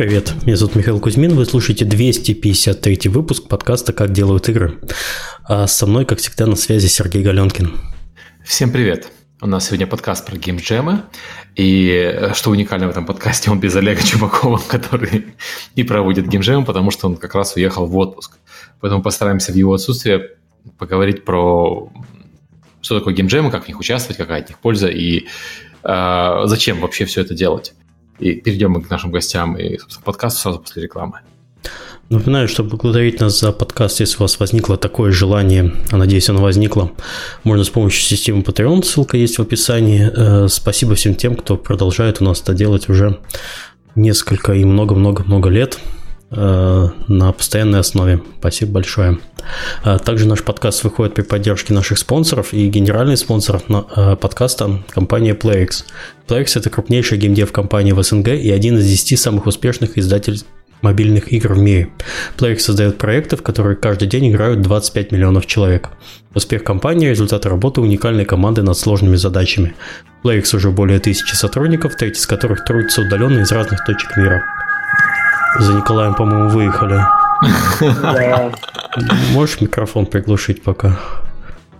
Привет, меня зовут Михаил Кузьмин, вы слушаете 253 выпуск подкаста «Как делают игры». А со мной, как всегда, на связи Сергей Галенкин. Всем привет. У нас сегодня подкаст про геймджемы, и что уникально в этом подкасте, он без Олега Чубакова, который не проводит геймджемы, потому что он как раз уехал в отпуск. Поэтому постараемся в его отсутствие поговорить про что такое геймджемы, как в них участвовать, какая от них польза и э, зачем вообще все это делать. И перейдем к нашим гостям и, собственно, подкасту сразу после рекламы. Напоминаю, чтобы благодарить нас за подкаст, если у вас возникло такое желание, а надеюсь, оно возникло, можно с помощью системы Patreon, ссылка есть в описании. Э, спасибо всем тем, кто продолжает у нас это делать уже несколько и много-много-много лет на постоянной основе. Спасибо большое. Э, также наш подкаст выходит при поддержке наших спонсоров и генеральный спонсор подкаста – компания PlayX. PlayX – это крупнейшая геймдев-компания в СНГ и один из 10 самых успешных издателей мобильных игр в мире. Playx создает проекты, в которые каждый день играют 25 миллионов человек. Успех компании – результат работы уникальной команды над сложными задачами. Playx уже более тысячи сотрудников, треть из которых трудятся удаленно из разных точек мира. За Николаем, по-моему, выехали. Можешь микрофон приглушить пока?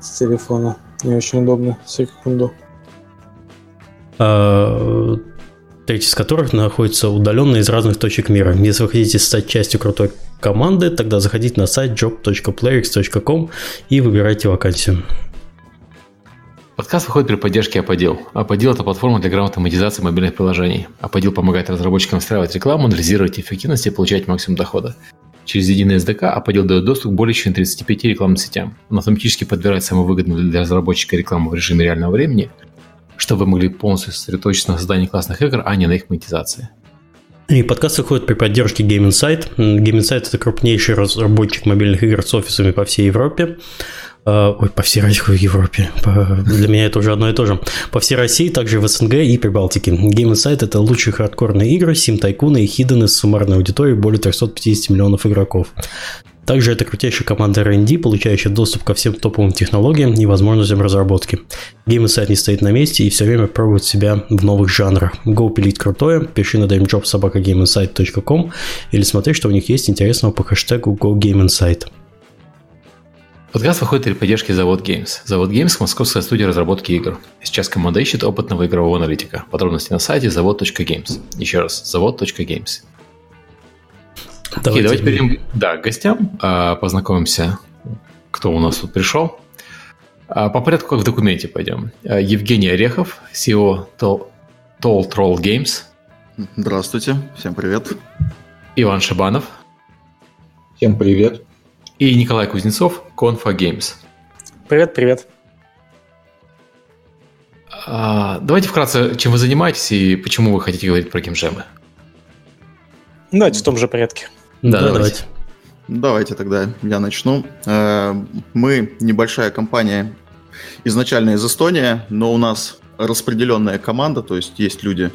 С телефона. Не очень удобно. Секунду. А, треть из которых находится удаленно из разных точек мира. Если вы хотите стать частью крутой команды, тогда заходите на сайт job.playerx.com и выбирайте вакансию. Подкаст выходит при поддержке Аподил. Аподил – это платформа для грамотной монетизации мобильных приложений. Аподил помогает разработчикам встраивать рекламу, анализировать эффективность и получать максимум дохода. Через единый SDK Аподил дает доступ к более чем 35 рекламным сетям. Он автоматически подбирает самую выгодную для разработчика рекламу в режиме реального времени – чтобы вы могли полностью сосредоточиться на создании классных игр, а не на их монетизации. И подкаст выходит при поддержке Game Insight. Game Insight – это крупнейший разработчик мобильных игр с офисами по всей Европе. А, ой, по всей России, Европе. Для меня это уже одно и то же. По всей России, также в СНГ и Прибалтике. Game Insight – это лучшие хардкорные игры, сим-тайкуны и хидены с суммарной аудиторией более 350 миллионов игроков. Также это крутейшая команда R&D, получающая доступ ко всем топовым технологиям и возможностям разработки. Game Insight не стоит на месте и все время пробует себя в новых жанрах. Go пилить крутое, пиши на dreamjob.sobakagameinsight.com или смотри, что у них есть интересного по хэштегу GoGameInsight. Подкаст выходит при поддержке Завод Games. Завод Games – московская студия разработки игр. Сейчас команда ищет опытного игрового аналитика. Подробности на сайте завод.games. Еще раз, завод.games. Давайте, Окей, давайте перейдем да, к гостям, а, познакомимся, кто у нас тут пришел. А, по порядку, как в документе пойдем. А, Евгений Орехов, CEO Tall, Troll Games. Здравствуйте, всем привет. Иван Шабанов. Всем привет. И Николай Кузнецов, Confa Games. Привет, привет. Давайте вкратце, чем вы занимаетесь и почему вы хотите говорить про геймджемы. Давайте в том же порядке. Да, давайте. давайте. Давайте тогда я начну. Э, мы небольшая компания, изначально из Эстонии, но у нас распределенная команда, то есть есть люди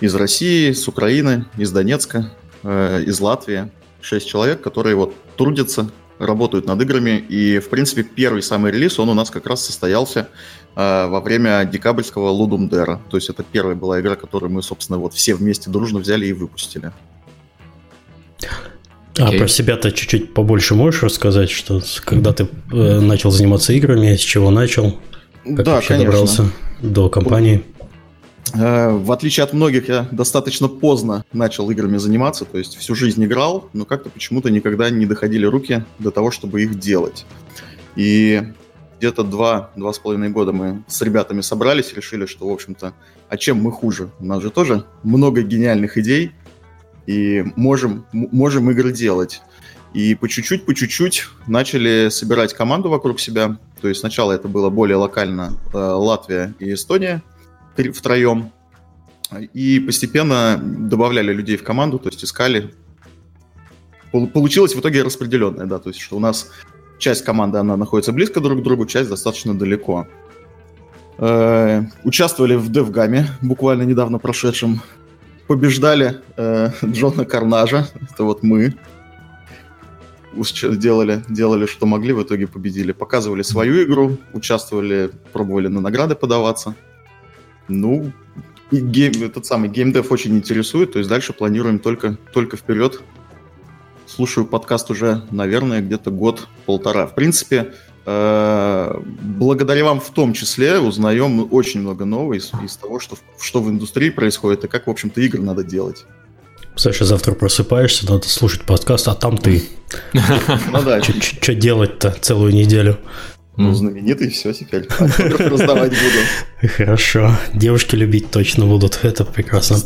из России, с Украины, из Донецка, э, из Латвии. Шесть человек, которые вот трудятся, работают над играми. И, в принципе, первый самый релиз, он у нас как раз состоялся э, во время декабрьского Ludum Dare. То есть это первая была игра, которую мы, собственно, вот все вместе дружно взяли и выпустили. А про себя-то чуть-чуть побольше можешь рассказать, что когда ты э, начал заниматься играми, с чего начал, как да, вообще конечно. добрался до компании? Э, в отличие от многих, я достаточно поздно начал играми заниматься, то есть всю жизнь играл, но как-то почему-то никогда не доходили руки до того, чтобы их делать. И где-то два, два с половиной года мы с ребятами собрались, решили, что, в общем-то, а чем мы хуже? У нас же тоже много гениальных идей, и можем, можем игры делать. И по чуть-чуть, по чуть-чуть начали собирать команду вокруг себя. То есть сначала это было более локально э, Латвия и Эстония втроем. И постепенно добавляли людей в команду, то есть искали. Получилось в итоге распределенное, да, то есть что у нас часть команды, она находится близко друг к другу, часть достаточно далеко. Э, участвовали в DevGame, буквально недавно прошедшем побеждали э, Джона Карнажа, это вот мы. Делали, делали, что могли, в итоге победили. Показывали свою игру, участвовали, пробовали на награды подаваться. Ну, и гейм, этот самый геймдев очень интересует, то есть дальше планируем только, только вперед. Слушаю подкаст уже, наверное, где-то год-полтора. В принципе, э, благодаря вам в том числе узнаем очень много нового из, из того, что, что в индустрии происходит и как, в общем-то, игры надо делать. Саша, завтра просыпаешься, надо слушать подкаст, а там ты. Ну да. Что делать-то целую неделю? Ну, знаменитый, все теперь. раздавать буду. Хорошо. Девушки любить точно будут. Это прекрасно.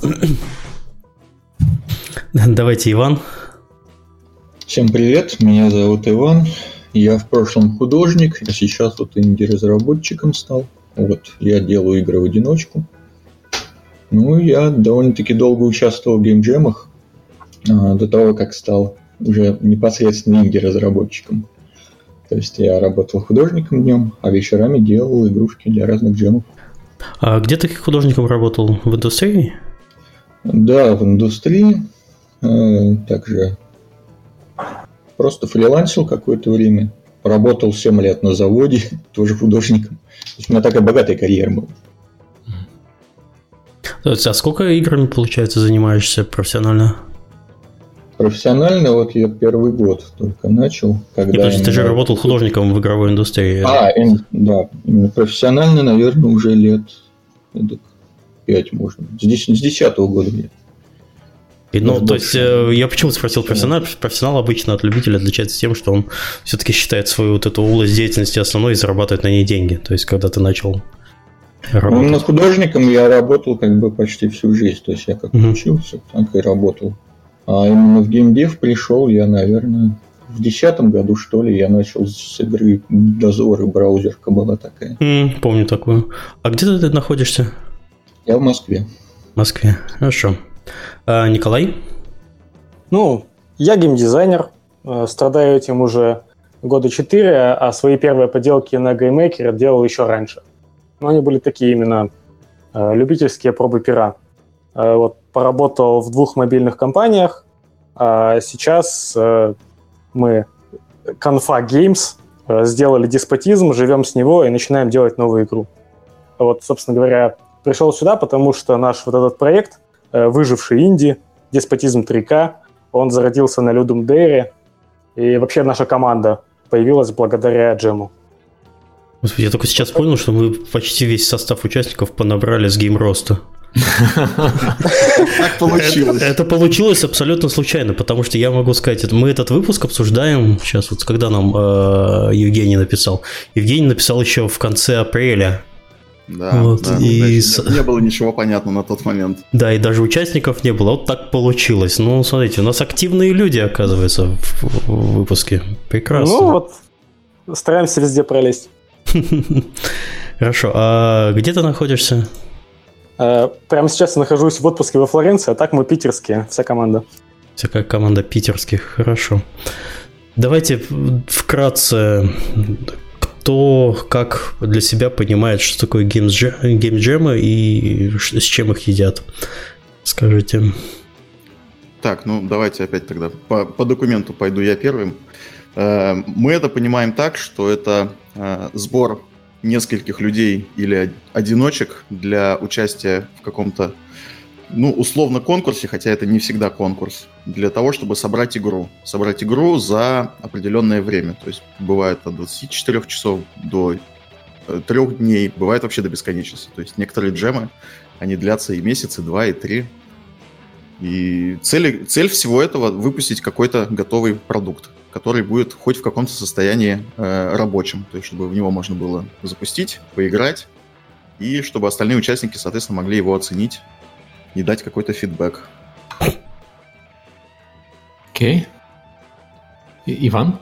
Давайте, Иван. Всем привет. Меня зовут Иван. Я в прошлом художник, а сейчас вот инди-разработчиком стал. Вот, я делаю игры в одиночку. Ну, я довольно-таки долго участвовал в геймджемах, а, до того, как стал уже непосредственно инди-разработчиком. То есть я работал художником днем, а вечерами делал игрушки для разных джемов. А где ты художником работал? В индустрии? Да, в индустрии. Э, также просто фрилансил какое-то время. Работал 7 лет на заводе, тоже художником. То есть у меня такая богатая карьера была. А сколько играми, получается, занимаешься профессионально? Профессионально вот я первый год только начал. Когда И, то есть ты же работал художником в игровой индустрии? А, и, да. Профессионально, наверное, уже лет пять, можно. С 10 года лет. И, ну, ну, то есть, э, я почему спросил профессионал? Профессионал обычно от любителя отличается тем, что он все-таки считает свою вот эту область деятельности основной и зарабатывает на ней деньги. То есть, когда ты начал работать. Ну, художником я работал как бы почти всю жизнь. То есть, я как угу. учился, так и работал. А именно в геймдев пришел я, наверное, в десятом году, что ли, я начал с игры Дозор и браузерка была такая. Mm, помню такую. А где ты находишься? Я в Москве. В Москве, хорошо. А, Николай? Ну, я геймдизайнер, э, страдаю этим уже года четыре, а свои первые поделки на GameMaker делал еще раньше. Но они были такие именно э, любительские пробы пера. Э, вот поработал в двух мобильных компаниях. А сейчас э, мы Confa Games э, сделали деспотизм, живем с него и начинаем делать новую игру. Вот, собственно говоря, пришел сюда, потому что наш вот этот проект, выживший инди, деспотизм 3К, он зародился на Людум Дейре, и вообще наша команда появилась благодаря джему. Господи, я только сейчас понял, что мы почти весь состав участников понабрали с геймроста. Так получилось. Это получилось абсолютно случайно, потому что я могу сказать, мы этот выпуск обсуждаем сейчас, вот когда нам э, Евгений написал. Евгений написал еще в конце апреля. Да, вот, да, и не, не было ничего понятно на тот момент. Да, и даже участников не было. Вот так получилось. Ну, смотрите, у нас активные люди, оказывается, в, в выпуске. Прекрасно. Ну вот, стараемся везде пролезть. Хорошо. А где ты находишься? Э, прямо сейчас я нахожусь в отпуске во Флоренции, а так мы питерские, вся команда. Вся как команда питерских, хорошо. Давайте вкратце, кто как для себя понимает, что такое геймджемы и с чем их едят. Скажите. Так, ну давайте опять тогда по, по документу пойду я первым. Э, мы это понимаем так, что это э, сбор нескольких людей или одиночек для участия в каком-то, ну, условно конкурсе, хотя это не всегда конкурс, для того, чтобы собрать игру. Собрать игру за определенное время. То есть бывает от 24 часов до э, трех дней, бывает вообще до бесконечности. То есть некоторые джемы, они длятся и месяцы, два, и три. И цель, цель всего этого выпустить какой-то готовый продукт который будет хоть в каком-то состоянии э, рабочем, то есть чтобы в него можно было запустить, поиграть, и чтобы остальные участники, соответственно, могли его оценить и дать какой-то фидбэк. Окей. Okay. Иван?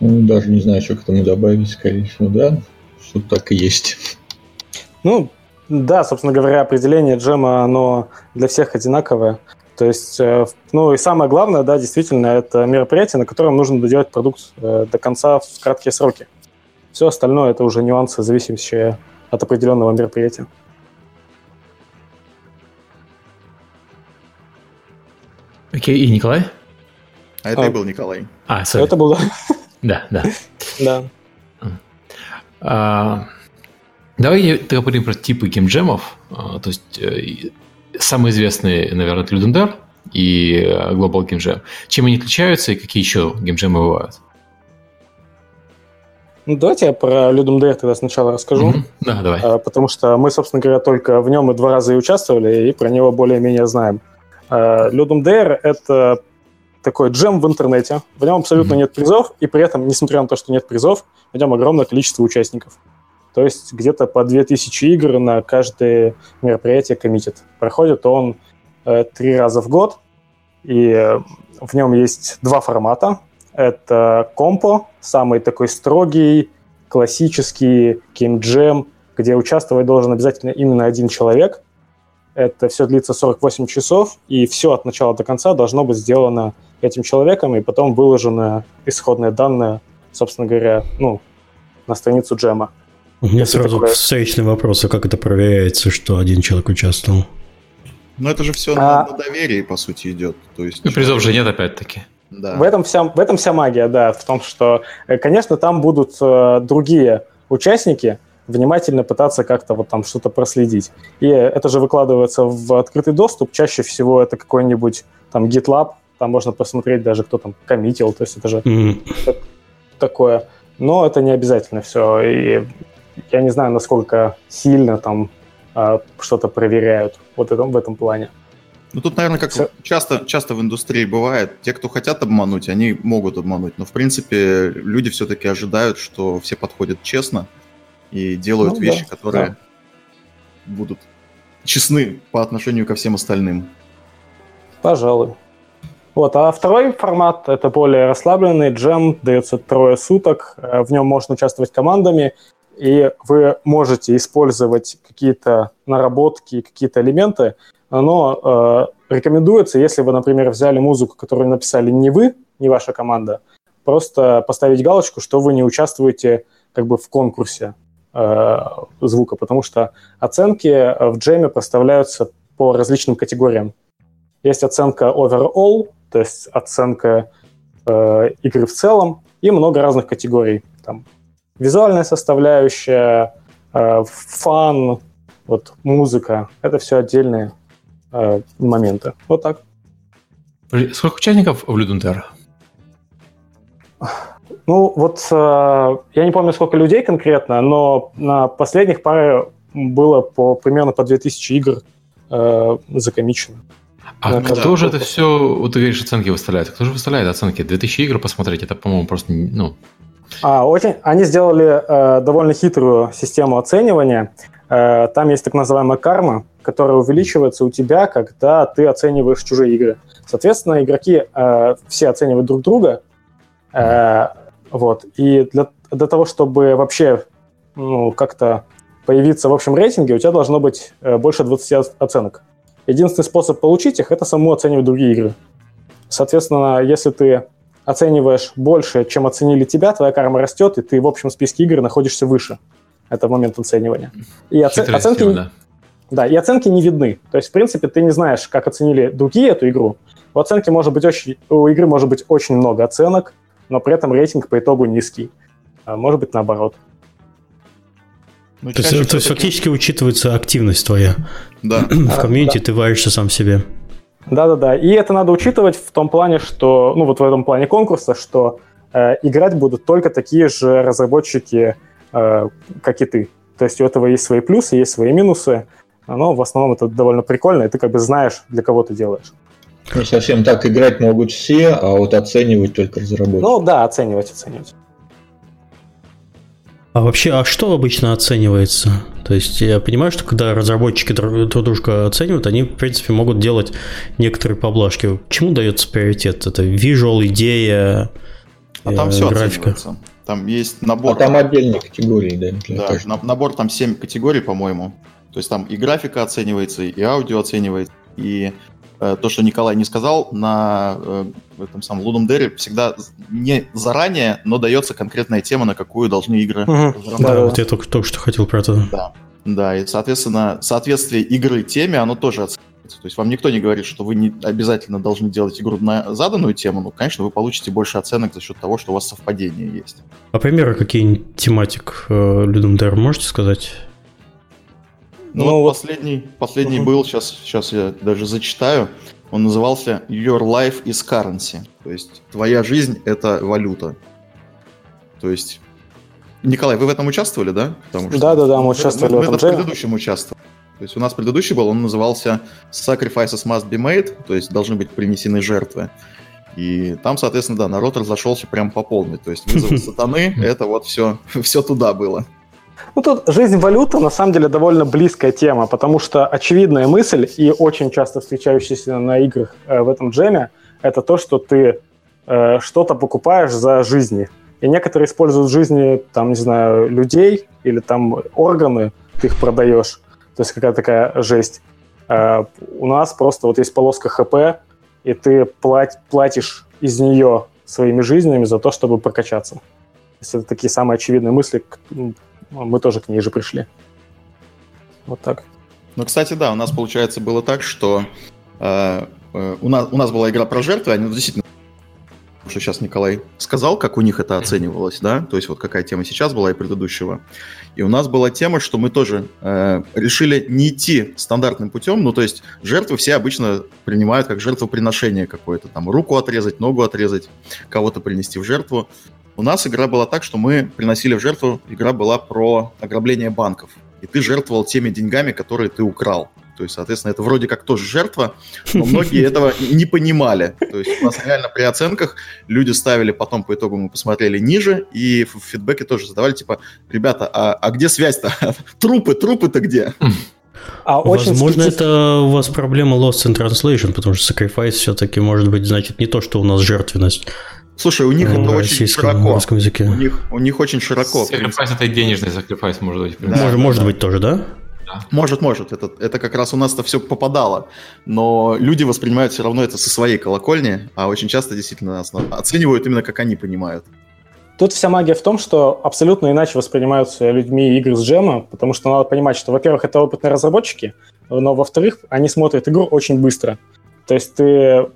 Ну, даже не знаю, что к этому добавить, скорее всего, да, что так и есть. Ну, да, собственно говоря, определение джема, оно для всех одинаковое. То есть, э, ну и самое главное, да, действительно, это мероприятие, на котором нужно доделать продукт э, до конца в краткие сроки. Все остальное это уже нюансы, зависящие от определенного мероприятия. Окей, okay, и Николай? А это а. и был Николай. А, sorry. Это был, да. Да, да. Да. Давай поговорим про типы геймджемов. А, то есть самые известные, наверное, это Ludendare и э, Global Game Jam. Чем они отличаются и какие еще геймджемы бывают? Ну, давайте я про Ludum Dare тогда сначала расскажу. Mm-hmm. Да, давай. А, потому что мы, собственно говоря, только в нем и два раза и участвовали, и про него более-менее знаем. А, Dare — это такой джем в интернете. В нем абсолютно mm-hmm. нет призов, и при этом, несмотря на то, что нет призов, в нем огромное количество участников. То есть где-то по 2000 игр на каждое мероприятие коммитит. Проходит он э, три раза в год, и э, в нем есть два формата. Это компо, самый такой строгий, классический геймджем, где участвовать должен обязательно именно один человек. Это все длится 48 часов, и все от начала до конца должно быть сделано этим человеком, и потом выложено исходные данные, собственно говоря, ну, на страницу джема. У меня это сразу такое... встречный вопрос, а как это проверяется, что один человек участвовал? Ну, это же все а... на, на доверии, по сути, идет. То есть, ну, призов же нет, опять-таки. Да. В, этом вся, в этом вся магия, да, в том, что, э, конечно, там будут э, другие участники внимательно пытаться как-то вот там что-то проследить. И это же выкладывается в открытый доступ. Чаще всего это какой-нибудь там GitLab, там можно посмотреть даже, кто там коммитил, то есть это же mm-hmm. такое. Но это не обязательно все. И я не знаю, насколько сильно там э, что-то проверяют вот этом, в этом плане. Ну, тут, наверное, как Все. часто, часто в индустрии бывает, те, кто хотят обмануть, они могут обмануть. Но, в принципе, люди все-таки ожидают, что все подходят честно и делают ну, вещи, да, которые да. будут честны по отношению ко всем остальным. Pожалуй. Вот, а второй формат – это более расслабленный джем, дается трое суток, в нем можно участвовать командами, и вы можете использовать какие-то наработки, какие-то элементы, но э, рекомендуется, если вы, например, взяли музыку, которую написали не вы, не ваша команда, просто поставить галочку, что вы не участвуете как бы в конкурсе э, звука, потому что оценки в джеме проставляются по различным категориям. Есть оценка overall, то есть оценка э, игры в целом, и много разных категорий. Там визуальная составляющая, э, фан, вот музыка, это все отдельные э, моменты. Вот так. Сколько участников в Людунтер? Ну, вот э, я не помню, сколько людей конкретно, но на последних паре было по примерно по 2000 игр э, закомичено. А ну, кто же это все, вот ты говоришь, оценки выставляет? Кто же выставляет оценки? 2000 игр посмотреть, это, по-моему, просто, ну... А, очень, они сделали э, довольно хитрую систему оценивания. Э, там есть так называемая карма, которая увеличивается у тебя, когда ты оцениваешь чужие игры. Соответственно, игроки э, все оценивают друг друга. Э, вот. И для, для того, чтобы вообще ну, как-то появиться в общем рейтинге, у тебя должно быть э, больше 20 оценок. Единственный способ получить их – это саму оценивать другие игры. Соответственно, если ты оцениваешь больше, чем оценили тебя, твоя карма растет, и ты в общем списке игр находишься выше. Это момент оценивания. И оце- оценки... Система, да. да, и оценки не видны. То есть, в принципе, ты не знаешь, как оценили другие эту игру. У оценки может быть очень... У игры может быть очень много оценок, но при этом рейтинг по итогу низкий. А может быть наоборот. Ну, то, есть, то есть фактически учитывается активность твоя. Да. В комьюнити да. ты варишься сам себе. Да-да-да. И это надо учитывать в том плане, что, ну вот в этом плане конкурса, что э, играть будут только такие же разработчики, э, как и ты. То есть у этого есть свои плюсы, есть свои минусы, но в основном это довольно прикольно, и ты как бы знаешь, для кого ты делаешь. Не совсем так играть могут все, а вот оценивать только разработчики. Ну да, оценивать, оценивать. А вообще, а что обычно оценивается? То есть я понимаю, что когда разработчики друг друга оценивают, они, в принципе, могут делать некоторые поблажки. Чему дается приоритет? Это visual, идея, а там э, все графика? Оценивается. Там есть набор... А там отдельные категории, да? Да, набор там 7 категорий, по-моему. То есть там и графика оценивается, и аудио оценивается, и то, что Николай не сказал, на э, этом самом Ludum Dare всегда не заранее, но дается конкретная тема, на какую должны игры угу. Да, вот я только, только что хотел про это. Да. Да, и, соответственно, соответствие игры теме, оно тоже оценивается. То есть вам никто не говорит, что вы не обязательно должны делать игру на заданную тему, но, конечно, вы получите больше оценок за счет того, что у вас совпадение есть. А примеры какие-нибудь тематик э, Ludum Dare можете сказать? Ну, Ну, вот вот- последний, последний Мгм. был, сейчас, сейчас я даже зачитаю. Он назывался Your Life is Currency. То есть твоя жизнь — это валюта. То есть... Николай, вы в этом участвовали, да? Потому Да-да-да, мы участвовали мы, в этом мы в предыдущем участвовали. То есть у нас предыдущий был, он назывался Sacrifices Must Be Made, то есть должны быть принесены жертвы. И там, соответственно, да, народ разошелся прям по полной. То есть вызовы сатаны, это вот все, все туда было. Ну, тут жизнь валюты на самом деле довольно близкая тема, потому что очевидная мысль и очень часто встречающаяся на играх э, в этом джеме, это то, что ты э, что-то покупаешь за жизни. И некоторые используют жизни, там, не знаю, людей или там органы, ты их продаешь. То есть какая-то такая жесть. Э, у нас просто вот есть полоска ХП, и ты плат- платишь из нее своими жизнями за то, чтобы прокачаться. То есть это такие самые очевидные мысли, мы тоже к ней же пришли. Вот так. Ну, кстати, да, у нас, получается, было так, что э, э, у, нас, у нас была игра про жертвы, они ну, действительно, что сейчас Николай сказал, как у них это оценивалось, да, то есть вот какая тема сейчас была и предыдущего. И у нас была тема, что мы тоже э, решили не идти стандартным путем, ну, то есть жертвы все обычно принимают как жертвоприношение какое-то, там, руку отрезать, ногу отрезать, кого-то принести в жертву. У нас игра была так, что мы приносили в жертву, игра была про ограбление банков. И ты жертвовал теми деньгами, которые ты украл. То есть, соответственно, это вроде как тоже жертва, но многие этого не понимали. То есть у нас реально при оценках люди ставили, потом по итогу мы посмотрели ниже, и в фидбэке тоже задавали, типа, ребята, а, а где связь-то? Трупы, трупы-то где? А очень Возможно, специф- это у вас проблема Lost in Translation, потому что Sacrifice все-таки может быть, значит, не то, что у нас жертвенность Слушай, у них в это очень широко. русском языке. У них, у них очень широко. Sacrifice это и денежный sacrifice, может быть. Да. может, может быть тоже, да? Может, может. Это, это как раз у нас-то все попадало. Но люди воспринимают все равно это со своей колокольни, а очень часто действительно оценивают именно как они понимают. Тут вся магия в том, что абсолютно иначе воспринимаются людьми игры с джема, потому что надо понимать, что, во-первых, это опытные разработчики, но, во-вторых, они смотрят игру очень быстро. То есть ты,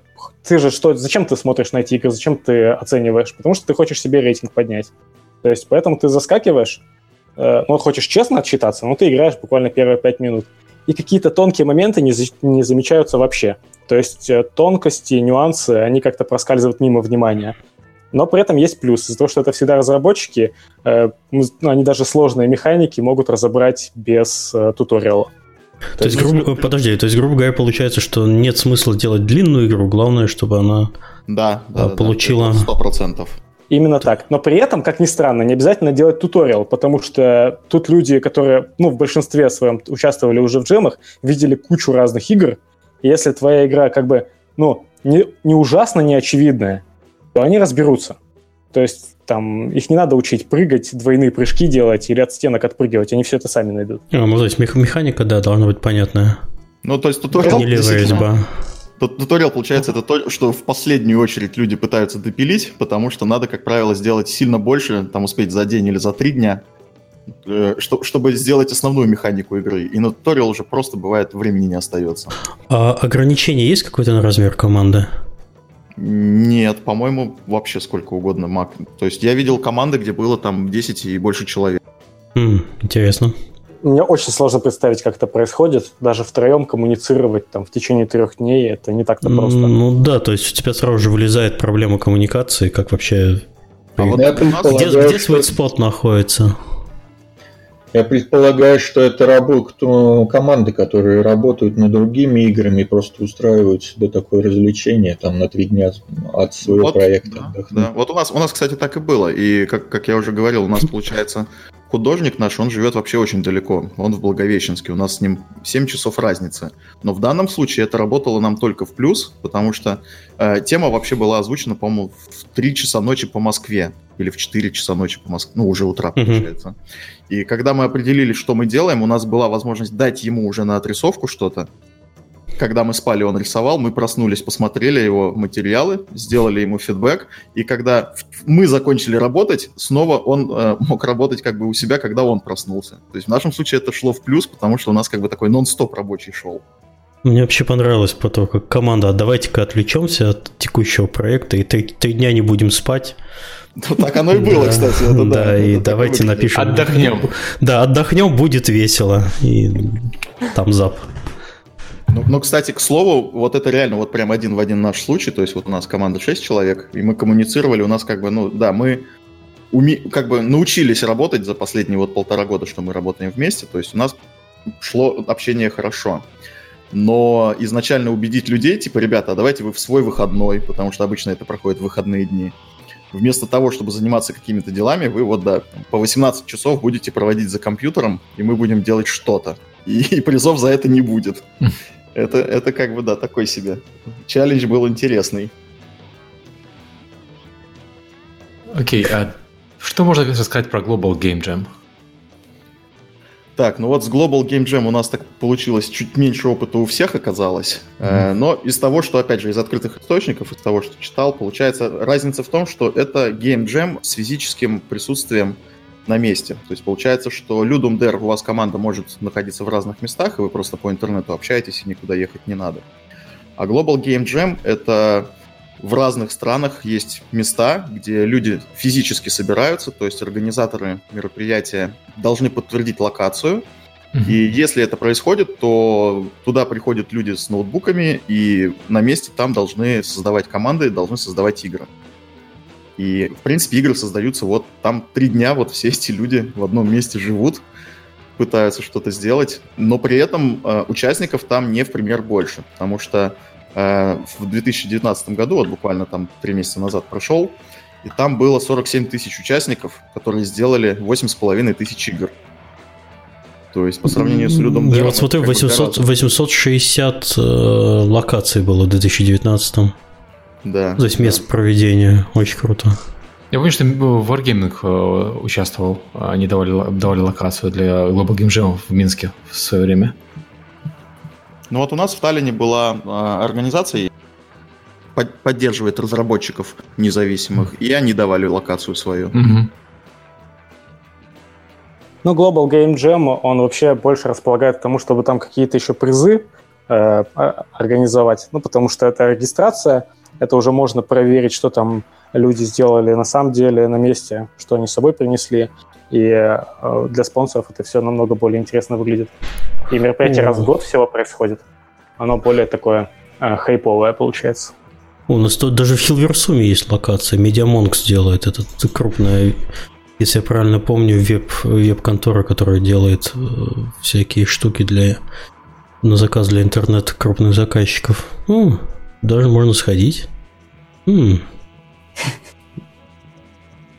ты же что, зачем ты смотришь на эти игры, зачем ты оцениваешь? Потому что ты хочешь себе рейтинг поднять. То есть поэтому ты заскакиваешь, э, ну, хочешь честно отчитаться, но ты играешь буквально первые пять минут. И какие-то тонкие моменты не, за- не замечаются вообще. То есть э, тонкости, нюансы, они как-то проскальзывают мимо внимания. Но при этом есть плюс. Из-за того, что это всегда разработчики, э, ну, они даже сложные механики могут разобрать без э, туториала. То есть, грубо, подожди, то есть, грубо говоря, получается, что нет смысла делать длинную игру, главное, чтобы она... Да, да, А, да, получила- Сто процентов. Именно так. Но при этом, как ни странно, не обязательно делать туториал, потому что тут люди, которые, ну, в большинстве своем участвовали уже в джемах, видели кучу разных игр, и если твоя игра как бы, ну, не, не ужасно не очевидная, то они разберутся. То есть там их не надо учить прыгать, двойные прыжки делать или от стенок отпрыгивать, они все это сами найдут. А, ну, то есть, мех- механика, да, должна быть понятная. Ну, то есть туториал, не левая резьба. ту- туториал, получается, это то, что в последнюю очередь люди пытаются допилить, потому что надо, как правило, сделать сильно больше, там успеть за день или за три дня, э, что- чтобы сделать основную механику игры. И на туториал уже просто бывает времени не остается. А ограничение есть какой-то на размер команды? Нет, по-моему, вообще сколько угодно маг. То есть я видел команды, где было там 10 и больше человек. М, интересно. Мне очень сложно представить, как это происходит. Даже втроем коммуницировать там в течение трех дней это не так-то просто. Ну да, то есть у тебя сразу же вылезает проблема коммуникации, как вообще... А вот Где, где sweet spot находится? Я предполагаю, что это рабо- кто- команды, которые работают над другими играми, просто устраивают себе такое развлечение там на три дня от своего Вот, проекта. да, да. Вот у нас, у нас, кстати, так и было. И как, как я уже говорил, у нас получается художник наш, он живет вообще очень далеко. Он в Благовещенске. У нас с ним 7 часов разницы. Но в данном случае это работало нам только в плюс, потому что э, тема вообще была озвучена, по-моему, в 3 часа ночи по Москве. Или в 4 часа ночи по Москве. Ну, уже утра, Мгм. получается. И когда мы определили, что мы делаем, у нас была возможность дать ему уже на отрисовку что-то. Когда мы спали, он рисовал, мы проснулись, посмотрели его материалы, сделали ему фидбэк, и когда мы закончили работать, снова он э, мог работать как бы у себя, когда он проснулся. То есть в нашем случае это шло в плюс, потому что у нас как бы такой нон-стоп рабочий шел. Мне вообще понравилось по то, как команда, а давайте-ка отвлечемся от текущего проекта и три, три дня не будем спать. Ну, так оно и было, кстати. Это, да, да, и давайте напишем. Отдохнем. Да, отдохнем, будет весело. И там зап. Ну, ну, кстати, к слову, вот это реально вот прям один в один наш случай. То есть вот у нас команда 6 человек, и мы коммуницировали, у нас как бы, ну да, мы уме... как бы научились работать за последние вот полтора года, что мы работаем вместе. То есть у нас шло общение хорошо. Но изначально убедить людей, типа, ребята, а давайте вы в свой выходной, потому что обычно это проходит в выходные дни. Вместо того, чтобы заниматься какими-то делами, вы вот, да, по 18 часов будете проводить за компьютером, и мы будем делать что-то. И, и призов за это не будет. Это, это как бы, да, такой себе. Челлендж был интересный. Окей, а что можно рассказать про Global Game Jam? Так, ну вот с Global Game Jam у нас так получилось чуть меньше опыта у всех оказалось. Э, но из того, что, опять же, из открытых источников, из того, что читал, получается разница в том, что это Game Jam с физическим присутствием на месте. То есть получается, что Ludum Dare у вас команда может находиться в разных местах, и вы просто по интернету общаетесь, и никуда ехать не надо. А Global Game Jam — это в разных странах есть места, где люди физически собираются, то есть организаторы мероприятия должны подтвердить локацию, и если это происходит, то туда приходят люди с ноутбуками, и на месте там должны создавать команды, должны создавать игры. И, в принципе, игры создаются вот там три дня, вот все эти люди в одном месте живут, пытаются что-то сделать, но при этом э, участников там не в пример больше, потому что э, в 2019 году, вот буквально там три месяца назад прошел, и там было 47 тысяч участников, которые сделали 8,5 тысяч игр. То есть по сравнению с Людом Я вот смотрю, 800, 860 э, локаций было в 2019. Да. То есть мест проведения. Очень круто. Я помню, что в Wargaming э, участвовал. Они давали, давали локацию для Global Game Jam в Минске в свое время. Ну вот у нас в Таллине была э, организация, под- поддерживает разработчиков независимых, и они давали локацию свою. Мгм. Ну, Global Game Jam, он вообще больше располагает к тому, чтобы там какие-то еще призы э, организовать. Ну, потому что это регистрация, это уже можно проверить, что там люди сделали на самом деле на месте, что они с собой принесли. И э, для спонсоров это все намного более интересно выглядит. И мероприятие О. раз в год всего происходит. Оно более такое э, хайповое получается. У нас тут даже в Хилверсуме есть локация. MediaMonks делает. Это крупная, если я правильно помню, веб, веб-контора, которая делает э, всякие штуки для на заказ для интернета крупных заказчиков. Ну, даже можно сходить. М.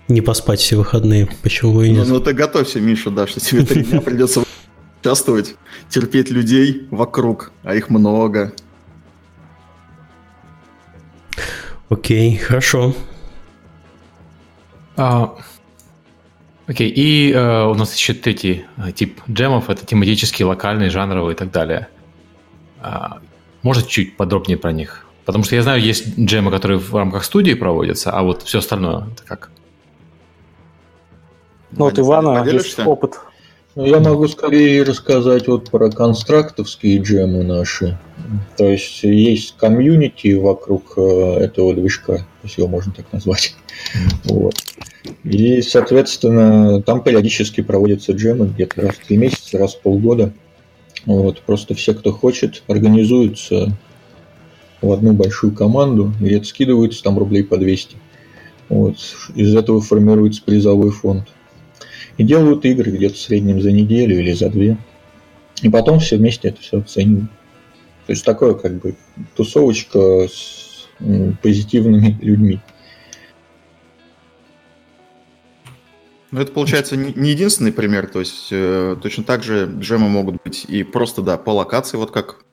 Не поспать все выходные, почему бы и Ну, нет. ну ты готовься, Миша, да, что тебе три дня придется участвовать, терпеть людей вокруг, а их много. Окей, хорошо. А, Окей, и э, у нас еще третий э, тип джемов, это тематические, локальные, жанровые и так далее. А, Может, чуть подробнее про них? Потому что я знаю, есть джемы, которые в рамках студии проводятся, а вот все остальное это как? Ну, вот Ивана есть опыт. Ну, я могу скорее рассказать вот про констрактовские джемы наши. То есть есть комьюнити вокруг э, этого движка, если его можно так назвать. Вот. И, соответственно, там периодически проводятся джемы где-то раз в три месяца, раз в полгода. Вот. Просто все, кто хочет, организуются в одну большую команду, где-то скидываются там рублей по 200. Вот. Из этого формируется призовой фонд. И делают игры где-то в среднем за неделю или за две. И потом все вместе это все оценивают. То есть такое как бы тусовочка с позитивными людьми. Ну, это, получается, не единственный пример, то есть э, точно так же джемы могут быть и просто, да, по локации, вот как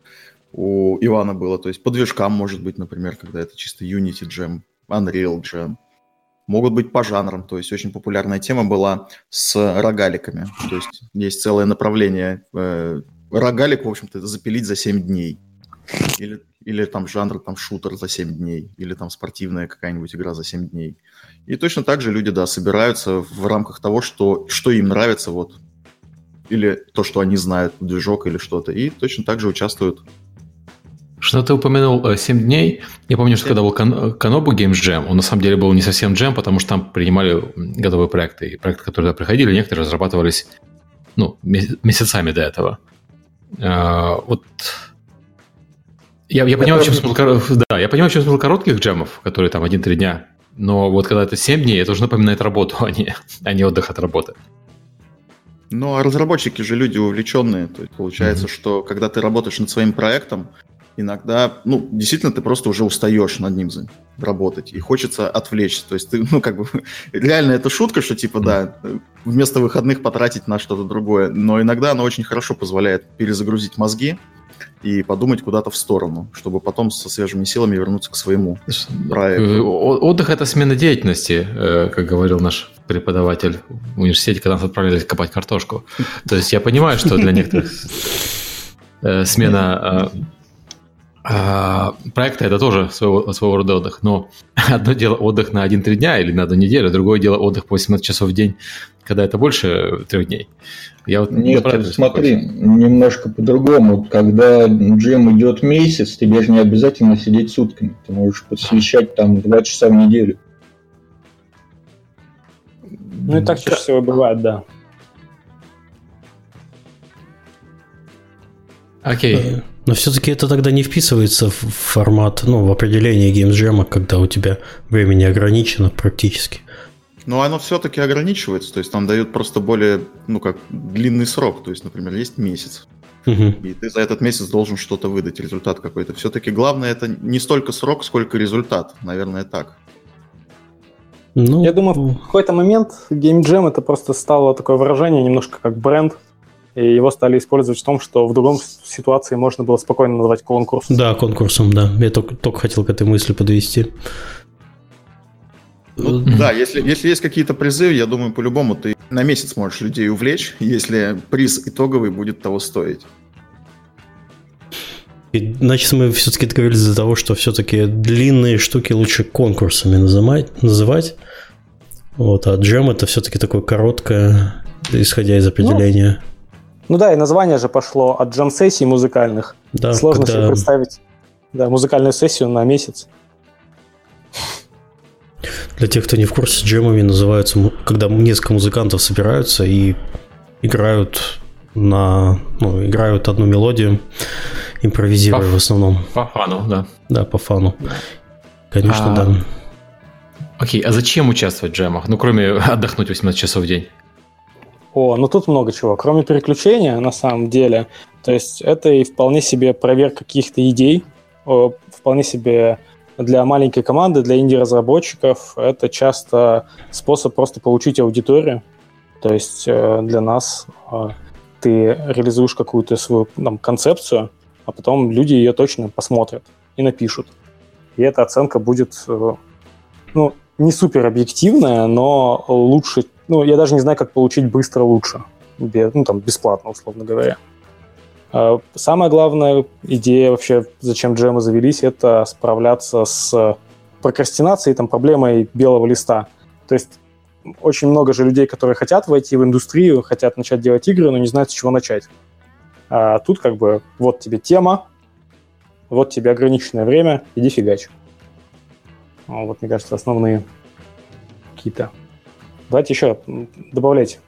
у Ивана было, то есть по движкам может быть, например, когда это чисто Unity джем, Unreal джем. Могут быть по жанрам, то есть очень популярная тема была с рогаликами, то есть есть целое направление. э, рогалик, в общем-то, это запилить за 7 дней. Или, или там жанр, там шутер за 7 дней, или там спортивная какая-нибудь игра за 7 дней. И точно так же люди, да, собираются в рамках того, что, что им нравится, вот, или то, что они знают, движок или что-то, и точно так же участвуют. Что ты упомянул 7 дней. Я помню, что когда был Канобу Games Jam, он на самом деле был не совсем джем, потому что там принимали готовые проекты. И проекты, которые туда приходили, некоторые разрабатывались ну, месяцами до этого. Вот я, я понимаю, в чем смысл, да, я понимаю, в чем смысл коротких джемов, которые там 1-3 дня, но вот когда это 7 дней, это уже напоминает работу, а не, а не отдых от работы. Ну, а разработчики же люди увлеченные. То есть получается, mm-hmm. что когда ты работаешь над своим проектом, иногда, ну, действительно, ты просто уже устаешь над ним работать, и хочется отвлечься. То есть ты, ну, как бы, реально это шутка, что, типа, да, вместо выходных потратить на что-то другое, но иногда оно очень хорошо позволяет перезагрузить мозги, и подумать куда-то в сторону, чтобы потом со свежими силами вернуться к своему проекту. Э, отдых – это смена деятельности, э, как говорил наш преподаватель в университете, когда нас отправляли копать картошку. То есть я понимаю, что для некоторых э, смена проекта это тоже своего, своего рода отдых, но одно дело отдых на 1-3 дня или на одну неделю, другое дело отдых по 18 часов в день, когда это больше трех дней. Я вот Нет, смотри, немножко по-другому. Когда джем идет месяц, тебе же не обязательно сидеть сутками. Ты можешь посвящать там два часа в неделю. Ну и так чаще всего бывает, да. Окей. Okay. Но все-таки это тогда не вписывается в формат, ну, в определение геймджема, когда у тебя времени ограничено практически. Но оно все-таки ограничивается, то есть там дают просто более, ну как, длинный срок, то есть, например, есть месяц. Угу. И ты за этот месяц должен что-то выдать, результат какой-то. Все-таки главное это не столько срок, сколько результат. Наверное, так. Ну, Я думаю, в какой-то момент Jam это просто стало такое выражение, немножко как бренд, и его стали использовать в том, что в другом ситуации можно было спокойно назвать конкурсом. Да, конкурсом, да. Я только, только хотел к этой мысли подвести. Ну, mm-hmm. Да, если, если есть какие-то призы, я думаю, по-любому ты на месяц можешь людей увлечь, если приз итоговый будет того стоить. И, значит, мы все-таки договорились за того, что все-таки длинные штуки лучше конкурсами называть, называть. Вот, а джем это все-таки такое короткое, исходя из определения. Ну, ну да, и название же пошло от джем-сессий музыкальных. Да, Сложно когда... себе представить да, музыкальную сессию на месяц. Для тех, кто не в курсе, джемами называются, когда несколько музыкантов собираются и играют на, ну, играют одну мелодию, импровизируя по, в основном. По фану, да. Да, по фану. Конечно, а, да. Окей, а зачем участвовать в джемах? Ну, кроме отдохнуть 18 часов в день. О, ну тут много чего. Кроме переключения, на самом деле, то есть это и вполне себе проверка каких-то идей, вполне себе для маленькой команды, для инди-разработчиков это часто способ просто получить аудиторию. То есть э, для нас э, ты реализуешь какую-то свою там, концепцию, а потом люди ее точно посмотрят и напишут. И эта оценка будет э, ну, не супер объективная, но лучше. Ну, я даже не знаю, как получить быстро лучше. Ну, там, бесплатно, условно говоря. А, самая главная идея вообще, зачем джемы завелись, это справляться с прокрастинацией, там, проблемой белого листа. То есть очень много же людей, которые хотят войти в индустрию, хотят начать делать игры, но не знают, с чего начать. А тут как бы вот тебе тема, вот тебе ограниченное время, иди фигач. Вот, мне кажется, основные какие-то. Давайте еще добавлять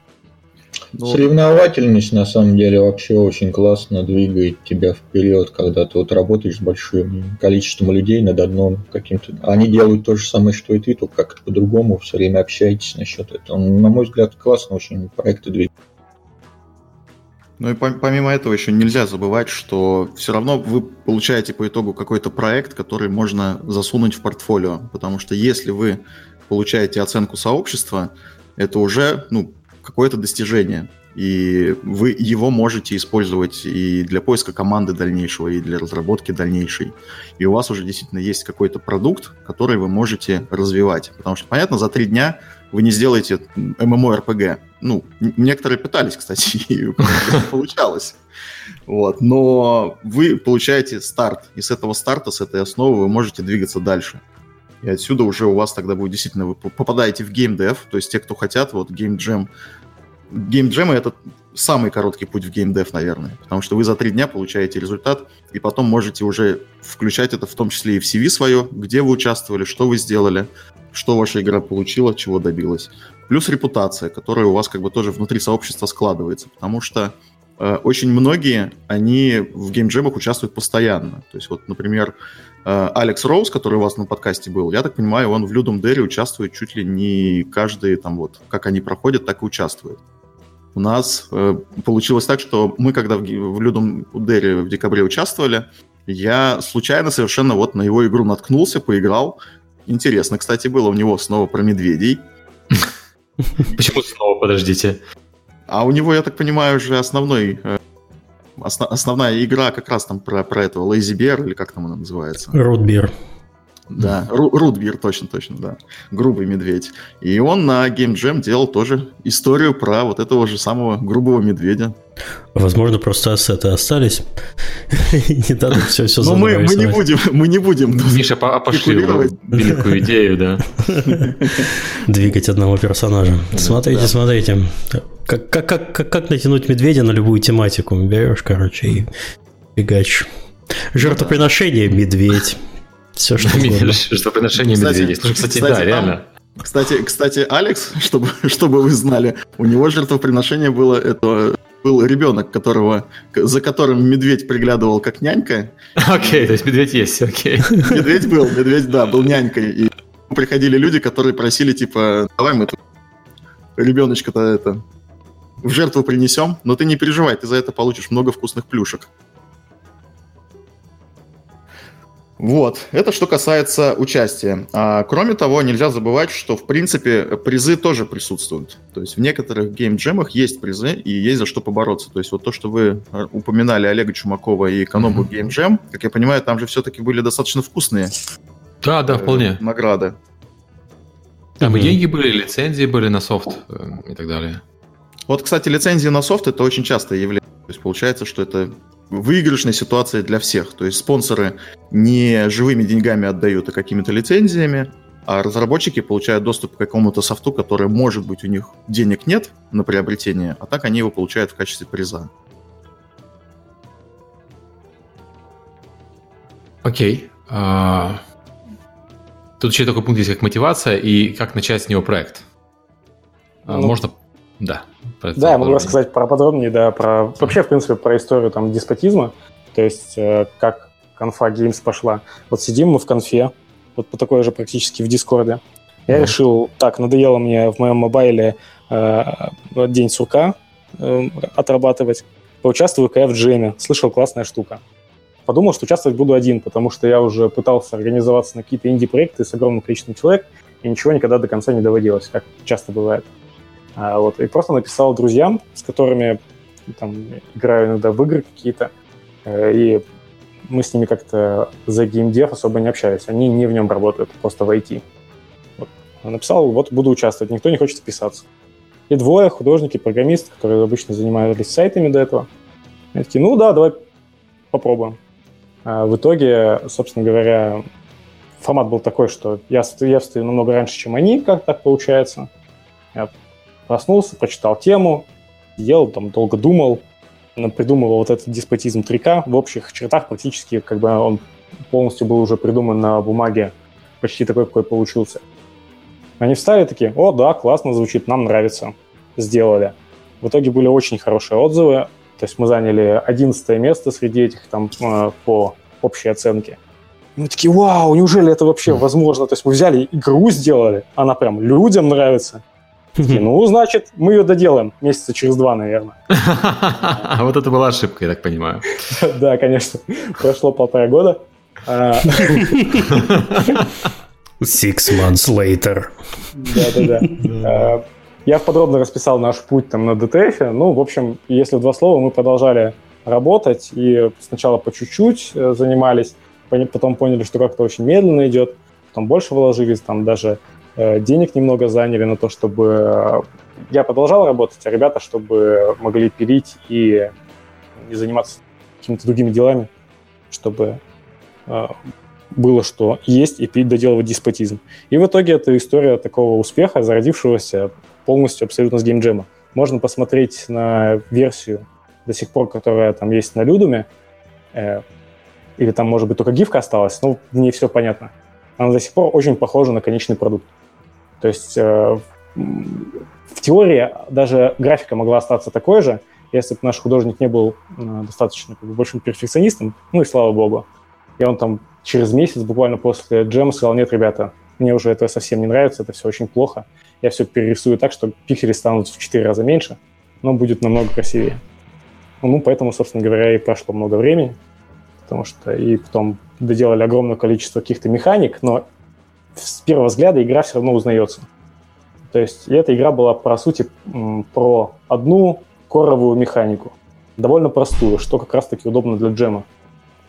ну, Соревновательность на самом деле вообще очень классно двигает тебя вперед, когда ты вот работаешь с большим количеством людей над одном каким-то. Они делают то же самое, что и ты, только как-то по-другому все время общаетесь насчет этого. На мой взгляд, классно очень проекты двигают. Ну и помимо этого еще нельзя забывать, что все равно вы получаете по итогу какой-то проект, который можно засунуть в портфолио. Потому что если вы получаете оценку сообщества, это уже ну, какое-то достижение. И вы его можете использовать и для поиска команды дальнейшего, и для разработки дальнейшей. И у вас уже действительно есть какой-то продукт, который вы можете развивать. Потому что, понятно, за три дня вы не сделаете MMORPG. Ну, некоторые пытались, кстати, и получалось. Вот. Но вы получаете старт, и с этого старта, с этой основы вы можете двигаться дальше. И отсюда уже у вас тогда будет действительно, вы попадаете в геймдев, то есть те, кто хотят, вот Jam геймджемы это самый короткий путь в геймдев, наверное. Потому что вы за три дня получаете результат, и потом можете уже включать это в том числе и в CV свое, где вы участвовали, что вы сделали, что ваша игра получила, чего добилась. Плюс репутация, которая у вас как бы тоже внутри сообщества складывается. Потому что э, очень многие, они в геймджемах участвуют постоянно. То есть вот, например, Алекс Роуз, который у вас на подкасте был, я так понимаю, он в Людом Дере участвует чуть ли не каждый, там вот, как они проходят, так и участвует. У нас э, получилось так, что мы, когда в, в Людом Дере в декабре участвовали, я случайно совершенно вот на его игру наткнулся, поиграл. Интересно, кстати, было у него снова про медведей. Почему снова, подождите? А у него, я так понимаю, уже основной э, основ, основная игра как раз там про, про этого Lazy Bear, или как там она называется? Root Да, Рудбир, точно, точно, да. Грубый медведь. И он на Game Jam делал тоже историю про вот этого же самого грубого медведя. Возможно, просто ассеты остались. Не надо все все Но мы, мы не будем, мы не будем. Миша, а пошли великую идею, да. Двигать одного персонажа. Смотрите, смотрите. Как, как, как, как, как натянуть медведя на любую тематику? Берешь, короче, и фигач. Жертвоприношение – медведь. Все, что угодно. Жертвоприношение медведей. Слушай, кстати, да, реально. Кстати, кстати, Алекс, чтобы, чтобы вы знали, у него жертвоприношение было это был ребенок, которого, за которым медведь приглядывал как нянька. Окей, okay, то есть медведь есть, окей. Okay. Медведь был, медведь, да, был нянькой. И приходили люди, которые просили, типа, давай мы тут ребеночка-то это в жертву принесем, но ты не переживай, ты за это получишь много вкусных плюшек. Вот, это что касается участия. А, кроме того, нельзя забывать, что, в принципе, призы тоже присутствуют. То есть в некоторых геймджемах есть призы и есть за что побороться. То есть вот то, что вы э, упоминали Олега Чумакова и Канобу mm-hmm. геймджем, как я понимаю, там же все-таки были достаточно вкусные да, да, вполне. Э, награды. Там mm-hmm. и деньги были, лицензии были на софт э, и так далее. Вот, кстати, лицензии на софт это очень частое явление. То есть получается, что это выигрышная ситуация для всех. То есть спонсоры не живыми деньгами отдают, а какими-то лицензиями, а разработчики получают доступ к какому-то софту, который, может быть, у них денег нет на приобретение, а так они его получают в качестве приза. Окей. Okay. Uh, тут еще такой пункт есть, как мотивация и как начать с него проект. Uh, ну, можно да. Да, я могу рассказать про подробнее, да, про вообще, в принципе, про историю там деспотизма, то есть э, как конфа Games пошла. Вот сидим мы в конфе, вот по такой же практически в Дискорде. Я mm решил, так, надоело мне в моем мобайле э, день сурка э, отрабатывать, поучаствую-ка я в джеме. Слышал, классная штука. Подумал, что участвовать буду один, потому что я уже пытался организоваться на какие-то инди-проекты с огромным количеством человек, и ничего никогда до конца не доводилось, как часто бывает. А, вот, и просто написал друзьям, с которыми там, играю иногда в игры какие-то, э, и мы с ними как-то за геймдев особо не общались. Они не в нем работают, просто в IT. Вот. Написал, вот буду участвовать, никто не хочет вписаться. И двое, художники, программист, которые обычно занимались сайтами до этого. Они такие, ну да, давай попробуем. А в итоге, собственно говоря, формат был такой, что я, я встаю намного раньше, чем они, как так получается. Я Проснулся, прочитал тему, ел, там долго думал, придумывал вот этот деспотизм 3К. В общих чертах практически как бы он полностью был уже придуман на бумаге, почти такой, какой получился. Они встали такие, о, да, классно звучит, нам нравится. Сделали. В итоге были очень хорошие отзывы, то есть мы заняли 11 место среди этих там э, по общей оценке. мы такие, вау, неужели это вообще возможно? То есть мы взяли игру, сделали, она прям людям нравится. Ну, значит, мы ее доделаем месяца через два, наверное. Вот это была ошибка, я так понимаю. Да, конечно. Прошло полтора года. А, Six months later. Да-да-да. А, я подробно расписал наш путь там на DTF. Ну, в общем, если в два слова, мы продолжали работать и сначала по чуть-чуть э, занимались, потом поняли, что как-то очень медленно идет, потом больше вложились, там даже денег немного заняли на то, чтобы э, я продолжал работать, а ребята, чтобы могли пилить и не заниматься какими-то другими делами, чтобы э, было что есть и доделывать деспотизм. И в итоге это история такого успеха, зародившегося полностью абсолютно с геймджема. можно посмотреть на версию до сих пор, которая там есть на Людуме, э, или там, может быть, только гифка осталась, ну, в ней все понятно. Она до сих пор очень похожа на конечный продукт. То есть э, в теории даже графика могла остаться такой же, если бы наш художник не был э, достаточно как бы, большим перфекционистом, ну и слава богу. И он там через месяц, буквально после джема, сказал, нет, ребята, мне уже это совсем не нравится, это все очень плохо. Я все перерисую так, что пиксели станут в 4 раза меньше, но будет намного красивее. Ну, поэтому, собственно говоря, и прошло много времени, потому что и потом доделали огромное количество каких-то механик, но с первого взгляда игра все равно узнается. То есть эта игра была, по сути, про одну коровую механику, довольно простую, что как раз-таки удобно для джема.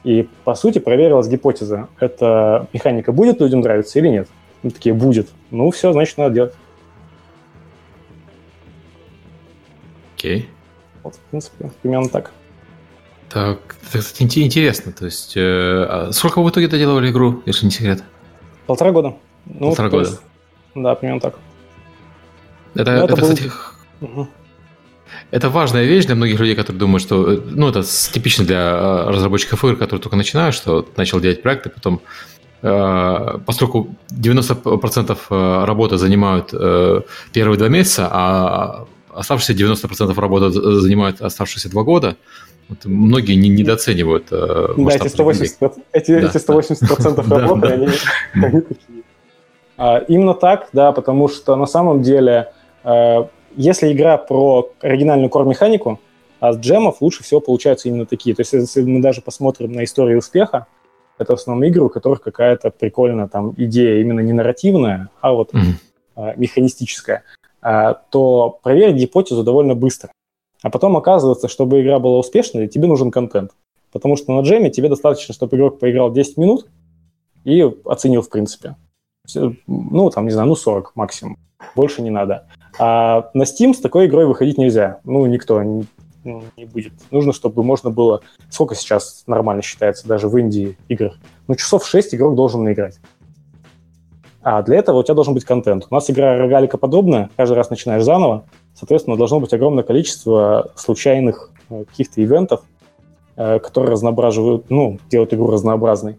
И, по сути, проверилась гипотеза, эта механика будет людям нравиться или нет. Мы такие, будет. Ну, все, значит, надо делать. Окей. Okay. Вот, в принципе, примерно так. Так, это, кстати, интересно. То есть, э, а сколько вы в итоге доделывали игру, если не секрет? Полтора года. Ну, Полтора года. Есть, да, примерно так. Это, это, это был... кстати, угу. это важная вещь для многих людей, которые думают, что... Э, ну, это типично для э, разработчиков игр, которые только начинают, что начал делать проекты, потом э, поскольку 90% работы занимают первые два месяца, а оставшиеся 90% работы занимают оставшиеся два года, вот многие не, недооценивают э, Да, эти 180%, эти, да, эти 180 да. работы, да, они, да. они такие. А, именно так, да, потому что на самом деле, э, если игра про оригинальную кор-механику, а с джемов лучше всего получаются именно такие. То есть если мы даже посмотрим на историю успеха, это в основном игры, у которых какая-то прикольная там идея именно не нарративная, а вот mm-hmm. механистическая, а, то проверить гипотезу довольно быстро. А потом оказывается, чтобы игра была успешной, тебе нужен контент. Потому что на джеме тебе достаточно, чтобы игрок поиграл 10 минут и оценил в принципе. Ну, там, не знаю, ну 40 максимум. Больше не надо. А на Steam с такой игрой выходить нельзя. Ну, никто не, будет. Нужно, чтобы можно было... Сколько сейчас нормально считается даже в Индии игр? Ну, часов 6 игрок должен наиграть. А для этого у тебя должен быть контент. У нас игра рогалика подобная, каждый раз начинаешь заново, соответственно, должно быть огромное количество случайных э, каких-то ивентов, э, которые разноображивают, ну, делают игру разнообразной.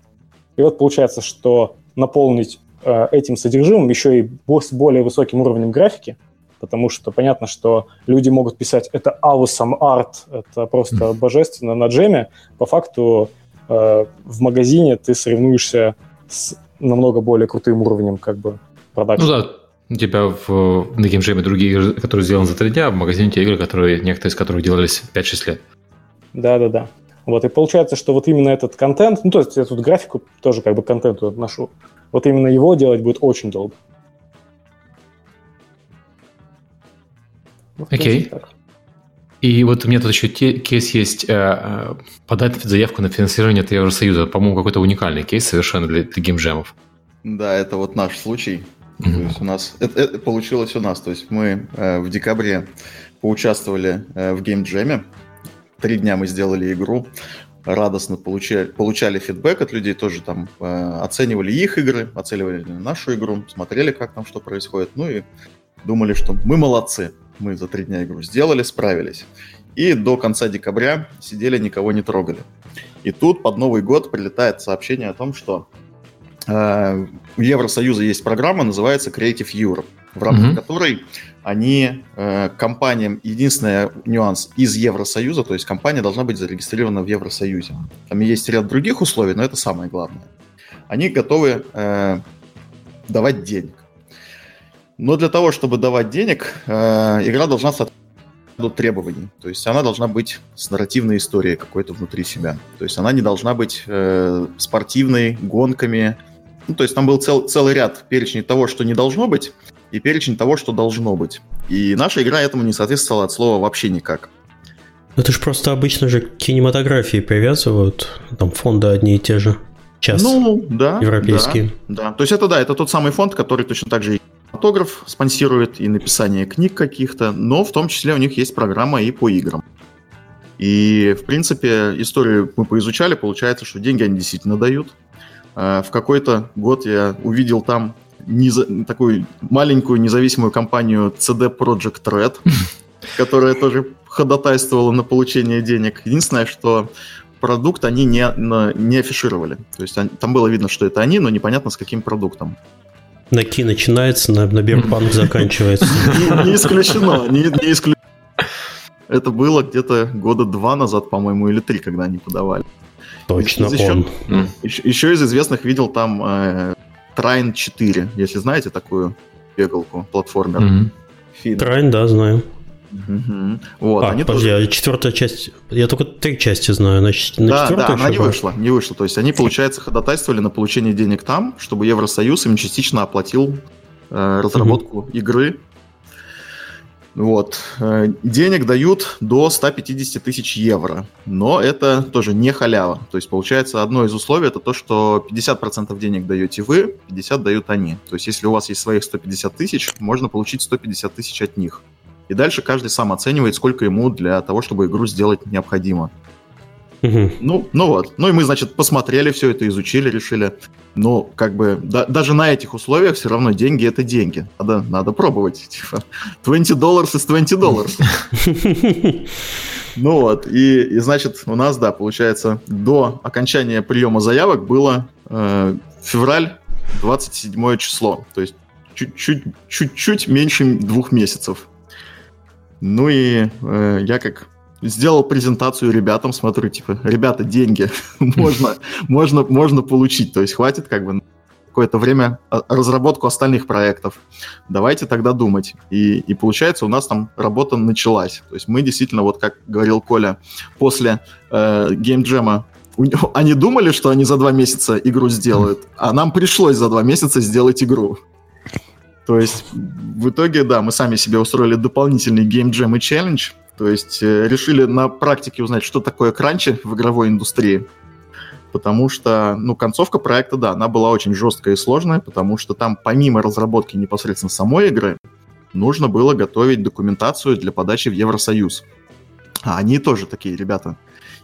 И вот получается, что наполнить э, этим содержимым еще и с более высоким уровнем графики, потому что понятно, что люди могут писать «это awesome art», это просто божественно на джеме. По факту в магазине ты соревнуешься с намного более крутым уровнем как бы продакшн. Ну да, у тебя в, на геймджеме другие игры, которые сделаны за три дня, а в магазине тебя игры, которые, некоторые из которых делались 5-6 лет. Да-да-да. Вот, и получается, что вот именно этот контент, ну, то есть я тут графику тоже как бы контенту отношу, вот именно его делать будет очень долго. Окей. Okay. И вот у меня тут еще те, кейс есть э, э, подать заявку на финансирование от Евросоюза. По-моему, какой-то уникальный кейс совершенно для, для геймджемов. Да, это вот наш случай. Mm-hmm. То есть у нас это, это получилось у нас. То есть мы э, в декабре поучаствовали э, в геймджеме. Три дня мы сделали игру. Радостно получали, получали фидбэк от людей, тоже там э, оценивали их игры, оценивали нашу игру, смотрели, как там что происходит. Ну и думали, что мы молодцы мы за три дня игру сделали, справились. И до конца декабря сидели, никого не трогали. И тут под Новый год прилетает сообщение о том, что э, у Евросоюза есть программа, называется Creative Europe, в рамках mm-hmm. которой они э, компаниям, единственный нюанс, из Евросоюза, то есть компания должна быть зарегистрирована в Евросоюзе. Там есть ряд других условий, но это самое главное. Они готовы э, давать денег. Но для того, чтобы давать денег, э, игра должна соответствовать требований. То есть она должна быть с нарративной историей какой-то внутри себя. То есть она не должна быть э, спортивной, гонками. Ну, то есть там был цел, целый ряд перечней того, что не должно быть, и перечень того, что должно быть. И наша игра этому не соответствовала от слова вообще никак. Это же просто обычно же к кинематографии привязывают, там фонды одни и те же. Час. Ну, да. Европейские. Да, да. То есть это да, это тот самый фонд, который точно так же фотограф спонсирует и написание книг каких-то, но в том числе у них есть программа и по играм. И, в принципе, историю мы поизучали, получается, что деньги они действительно дают. А, в какой-то год я увидел там неза- такую маленькую независимую компанию CD Project Red. которая тоже ходатайствовала на получение денег. Единственное, что продукт они не, не афишировали. То есть там было видно, что это они, но непонятно с каким продуктом. На Ки начинается, на, на Берпанк заканчивается. Не, исключено, не, исключено. Это было где-то года два назад, по-моему, или три, когда они подавали. Точно из, он. Еще, еще из известных видел там э, Trine 4, если знаете такую бегалку, платформер. Mm-hmm. Trine, да, знаю. Угу. Вот, а, они подожди, тоже... а четвертая часть, я только три части знаю, значит, на да, да, она не вышла, не вышла, то есть они, получается, ходатайствовали на получение денег там, чтобы Евросоюз им частично оплатил э, разработку угу. игры. Вот. Э, денег дают до 150 тысяч евро, но это тоже не халява. То есть, получается, одно из условий это то, что 50% денег даете вы, 50 дают они. То есть, если у вас есть своих 150 тысяч, можно получить 150 тысяч от них. И дальше каждый сам оценивает, сколько ему для того, чтобы игру сделать необходимо. Угу. Ну, ну вот. Ну и мы, значит, посмотрели все это, изучили, решили. Ну, как бы, да, даже на этих условиях все равно деньги это деньги. Надо, надо пробовать. Типа, 20 долларов из 20 долларов. Ну вот, и, и значит, у нас, да, получается, до окончания приема заявок было э, февраль 27 число. То есть чуть-чуть, чуть-чуть меньше двух месяцев. Ну и э, я как сделал презентацию ребятам, смотрю, типа, ребята, деньги можно, можно, можно получить, то есть хватит как бы какое-то время разработку остальных проектов. Давайте тогда думать. И, и получается, у нас там работа началась. То есть мы действительно, вот как говорил Коля, после э, геймджема они думали, что они за два месяца игру сделают, а нам пришлось за два месяца сделать игру. То есть в итоге, да, мы сами себе устроили дополнительный геймджем и челлендж. То есть э, решили на практике узнать, что такое кранчи в игровой индустрии. Потому что, ну, концовка проекта, да, она была очень жесткая и сложная, потому что там помимо разработки непосредственно самой игры, нужно было готовить документацию для подачи в Евросоюз. А они тоже такие ребята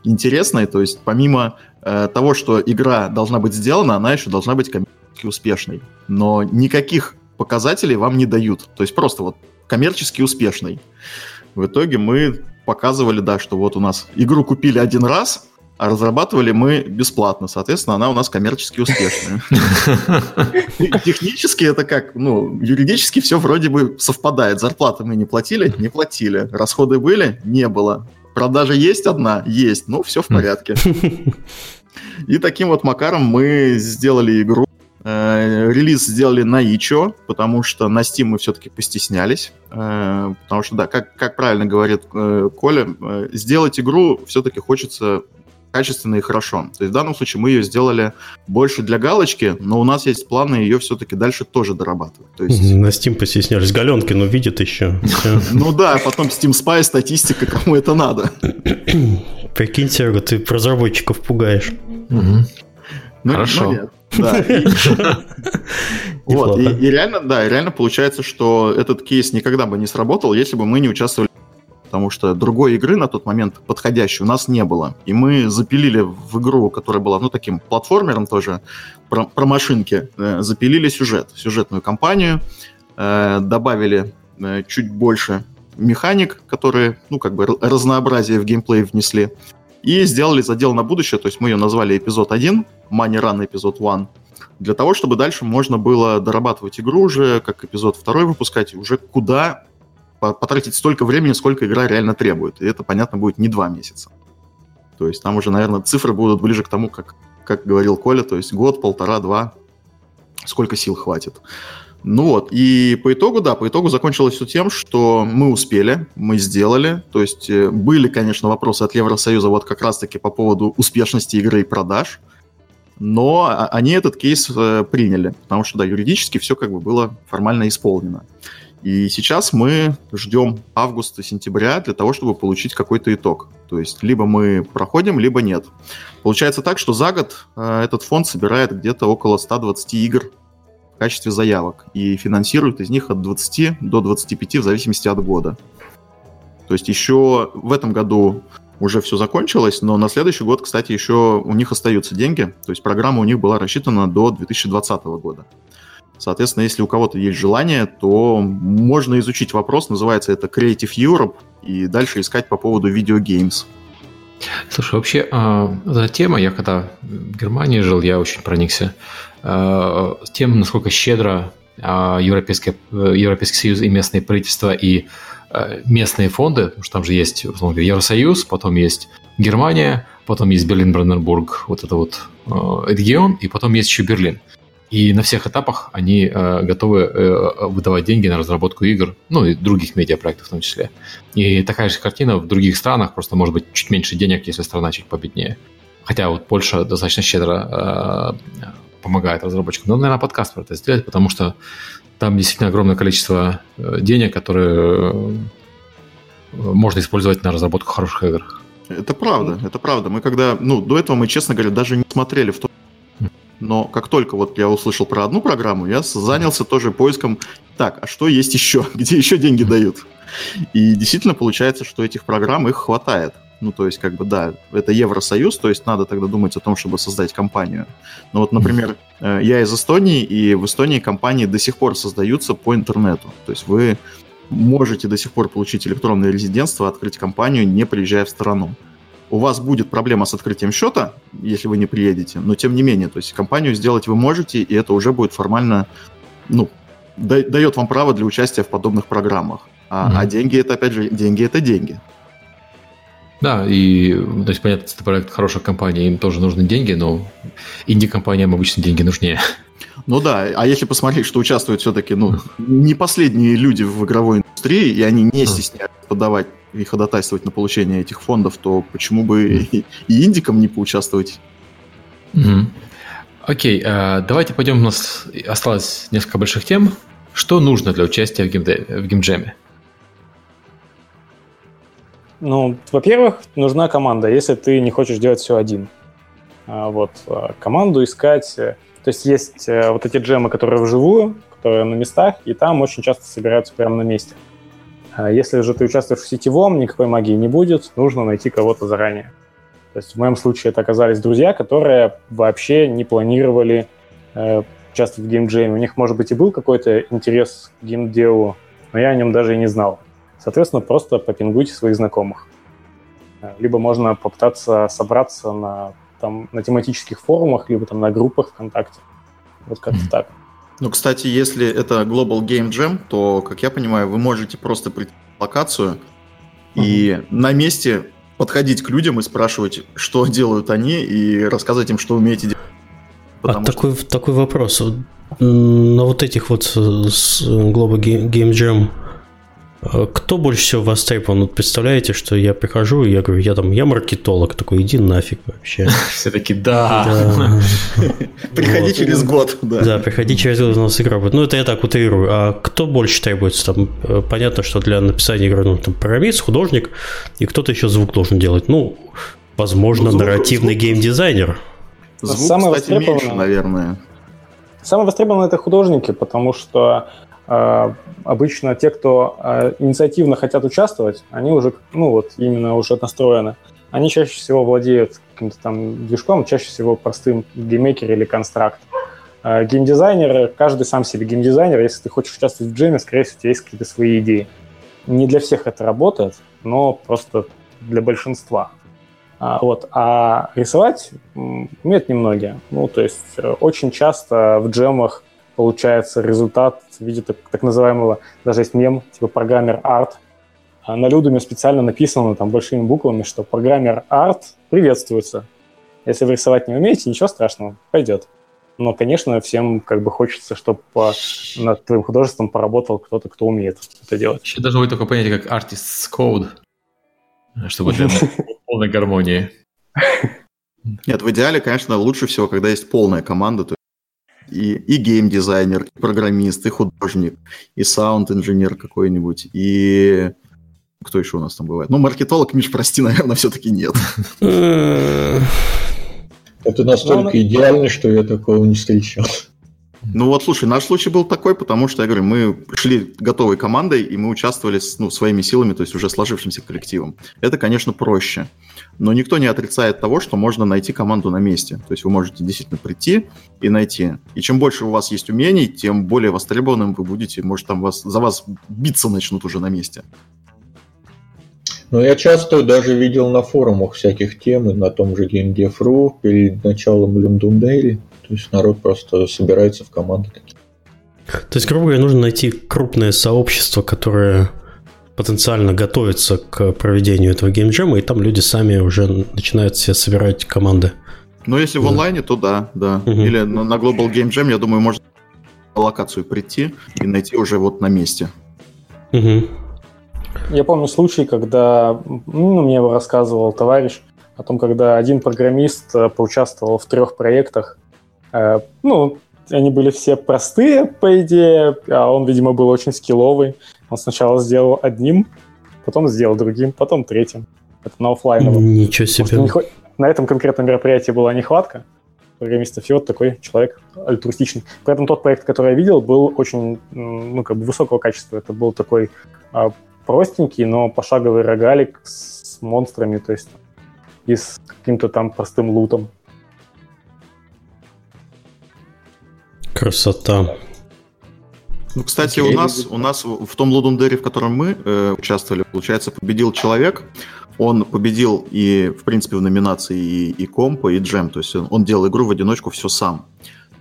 интересные, то есть помимо э, того, что игра должна быть сделана, она еще должна быть коммерчески успешной. Но никаких показателей вам не дают. То есть просто вот коммерчески успешный. В итоге мы показывали, да, что вот у нас игру купили один раз, а разрабатывали мы бесплатно. Соответственно, она у нас коммерчески успешная. Технически это как, ну, юридически все вроде бы совпадает. Зарплаты мы не платили? Не платили. Расходы были? Не было. Продажа есть одна? Есть. Ну, все в порядке. И таким вот макаром мы сделали игру, релиз сделали на ичо, потому что на Steam мы все-таки постеснялись. Э, потому что, да, как, как правильно говорит э, Коля, сделать игру все-таки хочется качественно и хорошо. То есть в данном случае мы ее сделали больше для галочки, но у нас есть планы ее все-таки дальше тоже дорабатывать. То есть... На Steam постеснялись. Галенки, но видит еще. Ну да, потом Steam Spy, статистика, кому это надо. Прикинь, Серега, ты разработчиков пугаешь. Ну, Хорошо. Да. Вот, и реально, да, реально получается, что этот кейс никогда бы не сработал, если бы мы не участвовали потому что другой игры на тот момент подходящей у нас не было. И мы запилили в игру, которая была, ну, таким платформером тоже, про, про машинки, э, запилили сюжет, сюжетную кампанию, э, добавили э, чуть больше механик, которые, ну, как бы разнообразие в геймплей внесли, и сделали задел на будущее, то есть мы ее назвали эпизод 1, Money Run эпизод 1, для того, чтобы дальше можно было дорабатывать игру уже, как эпизод второй выпускать, уже куда потратить столько времени, сколько игра реально требует. И это, понятно, будет не два месяца. То есть там уже, наверное, цифры будут ближе к тому, как, как говорил Коля, то есть год, полтора, два, сколько сил хватит. Ну вот, и по итогу, да, по итогу закончилось все тем, что мы успели, мы сделали, то есть э, были, конечно, вопросы от Евросоюза вот как раз-таки по поводу успешности игры и продаж, но они этот кейс э, приняли, потому что, да, юридически все как бы было формально исполнено. И сейчас мы ждем августа, сентября для того, чтобы получить какой-то итог. То есть либо мы проходим, либо нет. Получается так, что за год э, этот фонд собирает где-то около 120 игр в качестве заявок и финансирует из них от 20 до 25 в зависимости от года. То есть еще в этом году уже все закончилось, но на следующий год, кстати, еще у них остаются деньги. То есть программа у них была рассчитана до 2020 года. Соответственно, если у кого-то есть желание, то можно изучить вопрос. Называется это Creative Europe. и дальше искать по поводу видеогеймс. Слушай, вообще, э, эта тема, я когда в Германии жил, я очень проникся э, тем, насколько щедро э, Европейский, Европейский Союз и местные правительства и местные фонды, потому что там же есть условно, Евросоюз, потом есть Германия, потом есть Берлин-Бранденбург, вот это вот регион, и потом есть еще Берлин. И на всех этапах они э, готовы э, выдавать деньги на разработку игр, ну и других медиапроектов в том числе. И такая же картина в других странах, просто может быть чуть меньше денег, если страна чуть победнее. Хотя вот Польша достаточно щедро э, помогает разработчикам. Но, наверное, подкаст про это сделать, потому что там действительно огромное количество э, денег, которые э, можно использовать на разработку хороших игр. Это правда, это правда. Мы когда, ну, до этого мы, честно говоря, даже не смотрели в то, но как только вот я услышал про одну программу, я занялся тоже поиском, так, а что есть еще, где еще деньги дают? И действительно получается, что этих программ их хватает. Ну, то есть, как бы, да, это Евросоюз, то есть надо тогда думать о том, чтобы создать компанию. Но вот, например, э, я из Эстонии, и в Эстонии компании до сих пор создаются по интернету. То есть вы можете до сих пор получить электронное резидентство, открыть компанию, не приезжая в страну у вас будет проблема с открытием счета, если вы не приедете, но тем не менее, то есть компанию сделать вы можете, и это уже будет формально, ну, дает вам право для участия в подобных программах. А, mm-hmm. а деньги это, опять же, деньги это деньги. Да, и, то есть, понятно, это проект хорошая компания, им тоже нужны деньги, но инди-компаниям обычно деньги нужнее. Ну да, а если посмотреть, что участвуют все-таки, ну, не последние люди в игровой индустрии, и они не стесняются подавать и ходатайствовать на получение этих фондов, то почему бы и, и индикам не поучаствовать? Mm-hmm. Окей, э, давайте пойдем, у нас осталось несколько больших тем. Что нужно для участия в, геймде, в геймджеме? Ну, во-первых, нужна команда, если ты не хочешь делать все один. А, вот, а, команду искать... Э, то есть есть э, вот эти джемы, которые вживую, которые на местах, и там очень часто собираются прямо на месте. А если же ты участвуешь в сетевом, никакой магии не будет, нужно найти кого-то заранее. То есть в моем случае это оказались друзья, которые вообще не планировали э, участвовать в геймджеме. У них, может быть, и был какой-то интерес к геймделу, но я о нем даже и не знал. Соответственно, просто попингуйте своих знакомых. Э, либо можно попытаться собраться на, там, на тематических форумах, либо там на группах ВКонтакте. Вот как-то так. Ну, кстати, если это Global Game Jam, то, как я понимаю, вы можете просто прийти в локацию uh-huh. и на месте подходить к людям и спрашивать, что делают они, и рассказывать им, что умеете делать. А что... такой, такой вопрос. На вот этих вот с Global Game Jam Э, кто больше всего востребован? Вот представляете, что я прихожу, и я говорю, я там, я маркетолог, такой, иди нафиг вообще. Все-таки да. Приходи через год. Да, приходи через год, у нас игра будет. Ну, это я так утрирую. А кто больше требуется? Там э, понятно, что для написания игры, ну, там, программист, художник, и кто-то еще звук должен делать. Ну, возможно, ну, нарративный геймдизайнер. Звук, кстати, меньше, наверное. Самые востребованные это художники, потому что обычно те, кто а, инициативно хотят участвовать, они уже, ну вот, именно уже настроены. Они чаще всего владеют каким-то там движком, чаще всего простым GameMaker или Construct. А, геймдизайнеры, каждый сам себе геймдизайнер, если ты хочешь участвовать в джеме, скорее всего, у тебя есть какие-то свои идеи. Не для всех это работает, но просто для большинства. А, вот. а рисовать умеют немногие. Ну, то есть э, очень часто в джемах получается результат в виде так, так называемого, даже есть мем, типа программер арт. А на Людуме специально написано там большими буквами, что программер арт приветствуется. Если вы рисовать не умеете, ничего страшного, пойдет. Но, конечно, всем как бы хочется, чтобы по, над твоим художеством поработал кто-то, кто умеет это делать. Еще даже будет такое понятие, как artist's code, чтобы для полной гармонии. Нет, в идеале, конечно, лучше всего, когда есть полная команда, то и, и геймдизайнер, и программист, и художник, и саунд-инженер какой-нибудь, и кто еще у нас там бывает? Ну, маркетолог, Миш, прости, наверное, все-таки нет. Это настолько идеально, что я такого не встречал. Ну вот, слушай, наш случай был такой, потому что, я говорю, мы шли готовой командой, и мы участвовали с, ну, своими силами, то есть уже сложившимся коллективом. Это, конечно, проще. Но никто не отрицает того, что можно найти команду на месте. То есть вы можете действительно прийти и найти. И чем больше у вас есть умений, тем более востребованным вы будете. Может, там вас, за вас биться начнут уже на месте. Ну, я часто даже видел на форумах всяких тем, и на том же GameDev.ru перед началом Londonderry. То есть народ просто собирается в команды такие. То есть, грубо говоря, нужно найти крупное сообщество, которое потенциально готовится к проведению этого геймджема, и там люди сами уже начинают себе собирать команды. Но если в онлайне, то да, да. Мгм. Или на, на Global Game Jam, я думаю, можно на локацию прийти и найти уже вот на месте. Мгм. Я помню случай, когда ну, мне его рассказывал товарищ о том, когда один программист э, поучаствовал в трех проектах. Э, Ну, они были все простые, по идее, а он, видимо, был очень скилловый. Он сначала сделал одним, потом сделал другим, потом третьим. Это на оффлайновом. Ничего себе. не хва- На этом конкретном мероприятии была нехватка программистов, и вот такой человек альтруистичный. При этом тот проект, который я видел, был очень, ну, как бы высокого качества. Это был такой а, простенький, но пошаговый рогалик с монстрами, то есть и с каким-то там простым лутом. Красота. Ну, кстати, у нас, у нас в том Лудендере, в котором мы э, участвовали, получается, победил человек. Он победил и, в принципе, в номинации и, и компа, и джем. То есть он, он делал игру в одиночку все сам.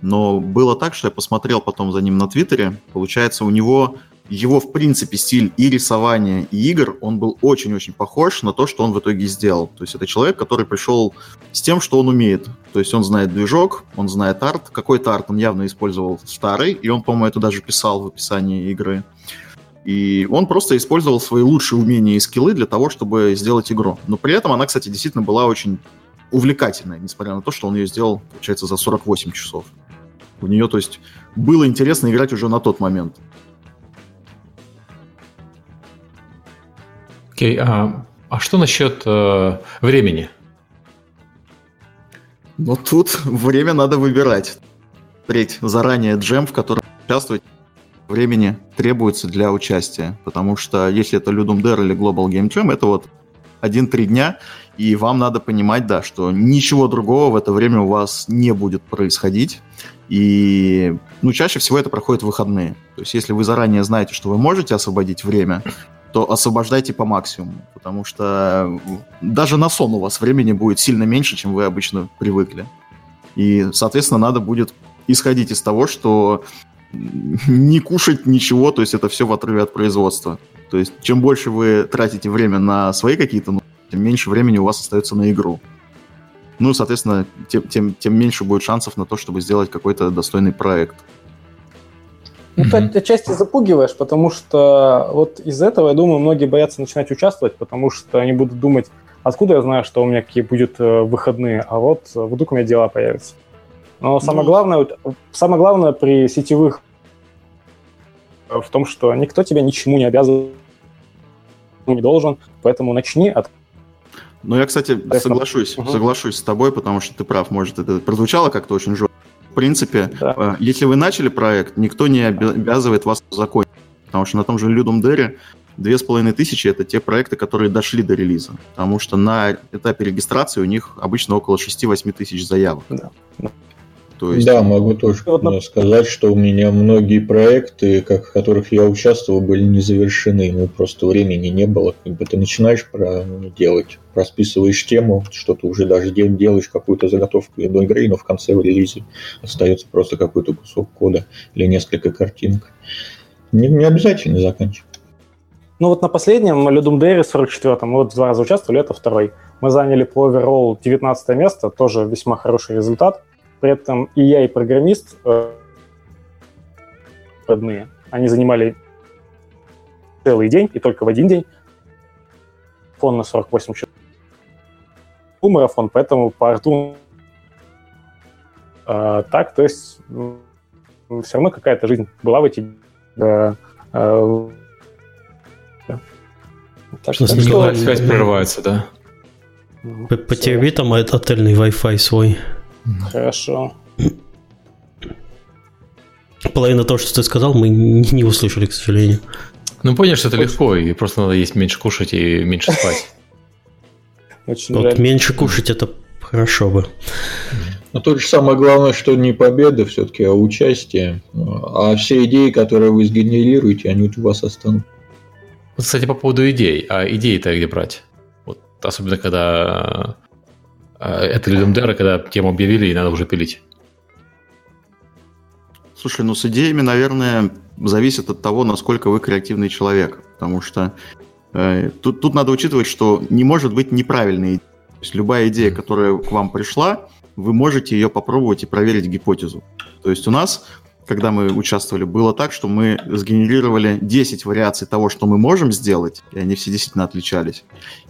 Но было так, что я посмотрел потом за ним на Твиттере. Получается, у него его, в принципе, стиль и рисования, и игр, он был очень-очень похож на то, что он в итоге сделал. То есть это человек, который пришел с тем, что он умеет. То есть он знает движок, он знает арт. Какой-то арт он явно использовал старый, и он, по-моему, это даже писал в описании игры. И он просто использовал свои лучшие умения и скиллы для того, чтобы сделать игру. Но при этом она, кстати, действительно была очень увлекательная, несмотря на то, что он ее сделал, получается, за 48 часов. У нее, то есть, было интересно играть уже на тот момент. Окей, а, а что насчет э, времени? Но тут время надо выбирать. Смотреть заранее джем, в котором участвовать времени требуется для участия. Потому что если это Ludum Dare или Global Game Jam, это вот 1-3 дня, и вам надо понимать, да, что ничего другого в это время у вас не будет происходить. И, ну, чаще всего это проходит в выходные. То есть, если вы заранее знаете, что вы можете освободить время, то освобождайте по максимуму, потому что даже на сон у вас времени будет сильно меньше, чем вы обычно привыкли. И, соответственно, надо будет исходить из того, что не кушать ничего, то есть это все в отрыве от производства. То есть чем больше вы тратите время на свои какие-то, ну, тем меньше времени у вас остается на игру. Ну, соответственно, тем, тем, тем меньше будет шансов на то, чтобы сделать какой-то достойный проект. Ну, ты Мгм. отчасти запугиваешь, потому что вот из этого, я думаю, многие боятся начинать участвовать, потому что они будут думать, откуда я знаю, что у меня какие будут э, выходные, а вот э, вдруг у меня дела появятся. Но самое, Ну. главное, самое главное при сетевых э, в том, что никто тебя ничему не обязан, не должен, поэтому начни от Но я, кстати, соглашусь, соглашусь с тобой, потому что ты прав, может, это прозвучало как-то очень жестко. В принципе, Да. э, если вы начали проект, никто не обязывает вас закончить, потому что на том же Ludum Dare две с половиной тысячи это те проекты, которые дошли до релиза, потому что на этапе регистрации у них обычно около 6-8 тысяч заявок. Да. То есть, Да, могу тоже Вот на- сказать, что у меня многие проекты, как, в которых я участвовал, были не завершены. Ну, просто времени не было. Как бы ты начинаешь про, ну, делать, расписываешь тему, что-то уже даже де- делаешь какую-то заготовку до игры, но в конце в релизе остается просто какой-то кусок кода или несколько картинок. Не, не обязательно заканчивать. Ну вот на последнем Людум Dare 44 мы вот два раза участвовали, это второй. Мы заняли по оверолл 19 место, тоже весьма хороший результат. При этом и я, и программист э, родные. Они занимали целый день, и только в один день. Фон на 48 часов. Марафон, поэтому по арту э, так, то есть все равно какая-то жизнь была в эти э, э, так Что что- с Николаем? Связь прерывается, да? Мгм. П- Потерви там от- отельный Wi-Fi свой. Хорошо. Половина того, что ты сказал, мы не услышали, к сожалению. Ну, понял, что это легко, и просто надо есть меньше кушать и меньше спать. Очень Вот меньше кушать это хорошо бы. Но тут же самое главное, что не победа все-таки, а участие. А все идеи, которые вы сгенерируете, они у вас останутся. Вот, кстати, по поводу идей. А идеи-то где брать? Вот, особенно, когда это Людом Дера, когда тему объявили, и надо уже пилить. Слушай, ну с идеями, наверное, зависит от того, насколько вы креативный человек. Потому что э, тут, тут надо учитывать, что не может быть неправильной идеи. То есть любая идея, которая к вам пришла, вы можете ее попробовать и проверить гипотезу. То есть у нас когда мы участвовали, было так, что мы сгенерировали 10 вариаций того, что мы можем сделать, и они все действительно отличались.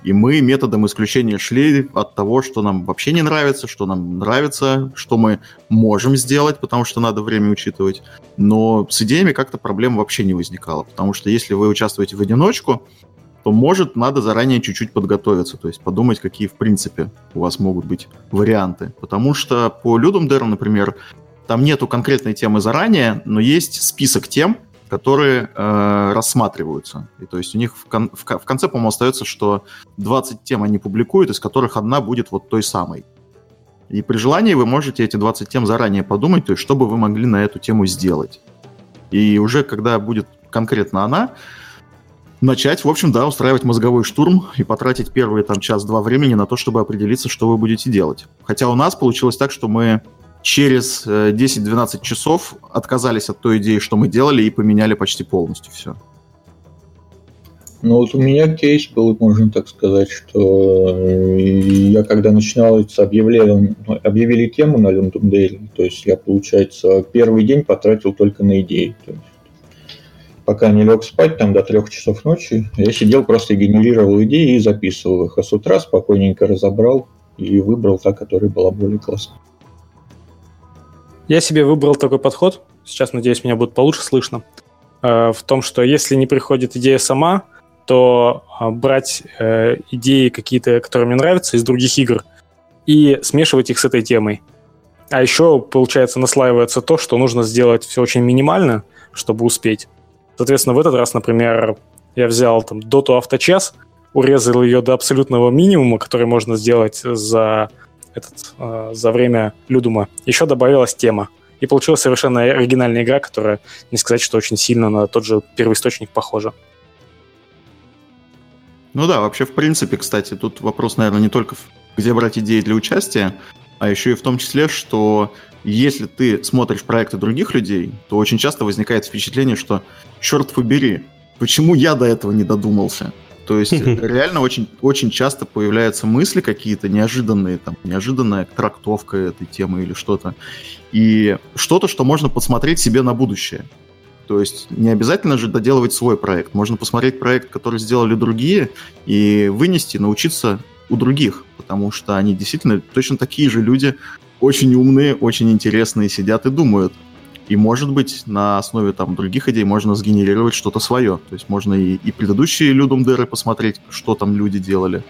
И мы методом исключения шли от того, что нам вообще не нравится, что нам нравится, что мы можем сделать, потому что надо время учитывать. Но с идеями как-то проблем вообще не возникало, потому что если вы участвуете в одиночку, то, может, надо заранее чуть-чуть подготовиться, то есть подумать, какие, в принципе, у вас могут быть варианты. Потому что по Людum Dare, например, там нету конкретной темы заранее, но есть список тем, которые э, рассматриваются. И то есть у них в, кон- в, в конце, по-моему, остается, что 20 тем они публикуют, из которых одна будет вот той самой. И при желании вы можете эти 20 тем заранее подумать, то есть что бы вы могли на эту тему сделать. И уже когда будет конкретно она, начать, в общем, да, устраивать мозговой штурм и потратить первые там час-два времени на то, чтобы определиться, что вы будете делать. Хотя у нас получилось так, что мы через 10-12 э, часов отказались от той идеи, что мы делали, и поменяли почти полностью все. Ну вот у меня кейс был, можно так сказать, что э, я когда начинал с объявлением, ну, объявили тему на Daily, то есть я, получается, первый день потратил только на идеи. То есть, пока не лег спать, там до трех часов ночи, я сидел просто генерировал идеи и записывал их, а с утра спокойненько разобрал и выбрал та, которая была более классной. Я себе выбрал такой подход, сейчас, надеюсь, меня будет получше слышно, э, в том, что если не приходит идея сама, то э, брать э, идеи какие-то, которые мне нравятся, из других игр, и смешивать их с этой темой. А еще, получается, наслаивается то, что нужно сделать все очень минимально, чтобы успеть. Соответственно, в этот раз, например, я взял там доту авточас, урезал ее до абсолютного минимума, который можно сделать за этот, э, за время Людума. Еще добавилась тема. И получилась совершенно оригинальная игра, которая, не сказать, что очень сильно на тот же первоисточник похожа. Ну да, вообще, в принципе, кстати, тут вопрос, наверное, не только где брать идеи для участия, а еще и в том числе, что если ты смотришь проекты других людей, то очень часто возникает впечатление, что черт побери, почему я до этого не додумался? То есть реально очень, очень часто появляются мысли какие-то неожиданные, там, неожиданная трактовка этой темы или что-то. И что-то, что можно посмотреть себе на будущее. То есть не обязательно же доделывать свой проект. Можно посмотреть проект, который сделали другие, и вынести, научиться у других, потому что они действительно точно такие же люди, очень умные, очень интересные, сидят и думают. И, может быть, на основе там других идей можно сгенерировать что-то свое. То есть можно и, и предыдущие Людум Деры посмотреть, что там люди делали.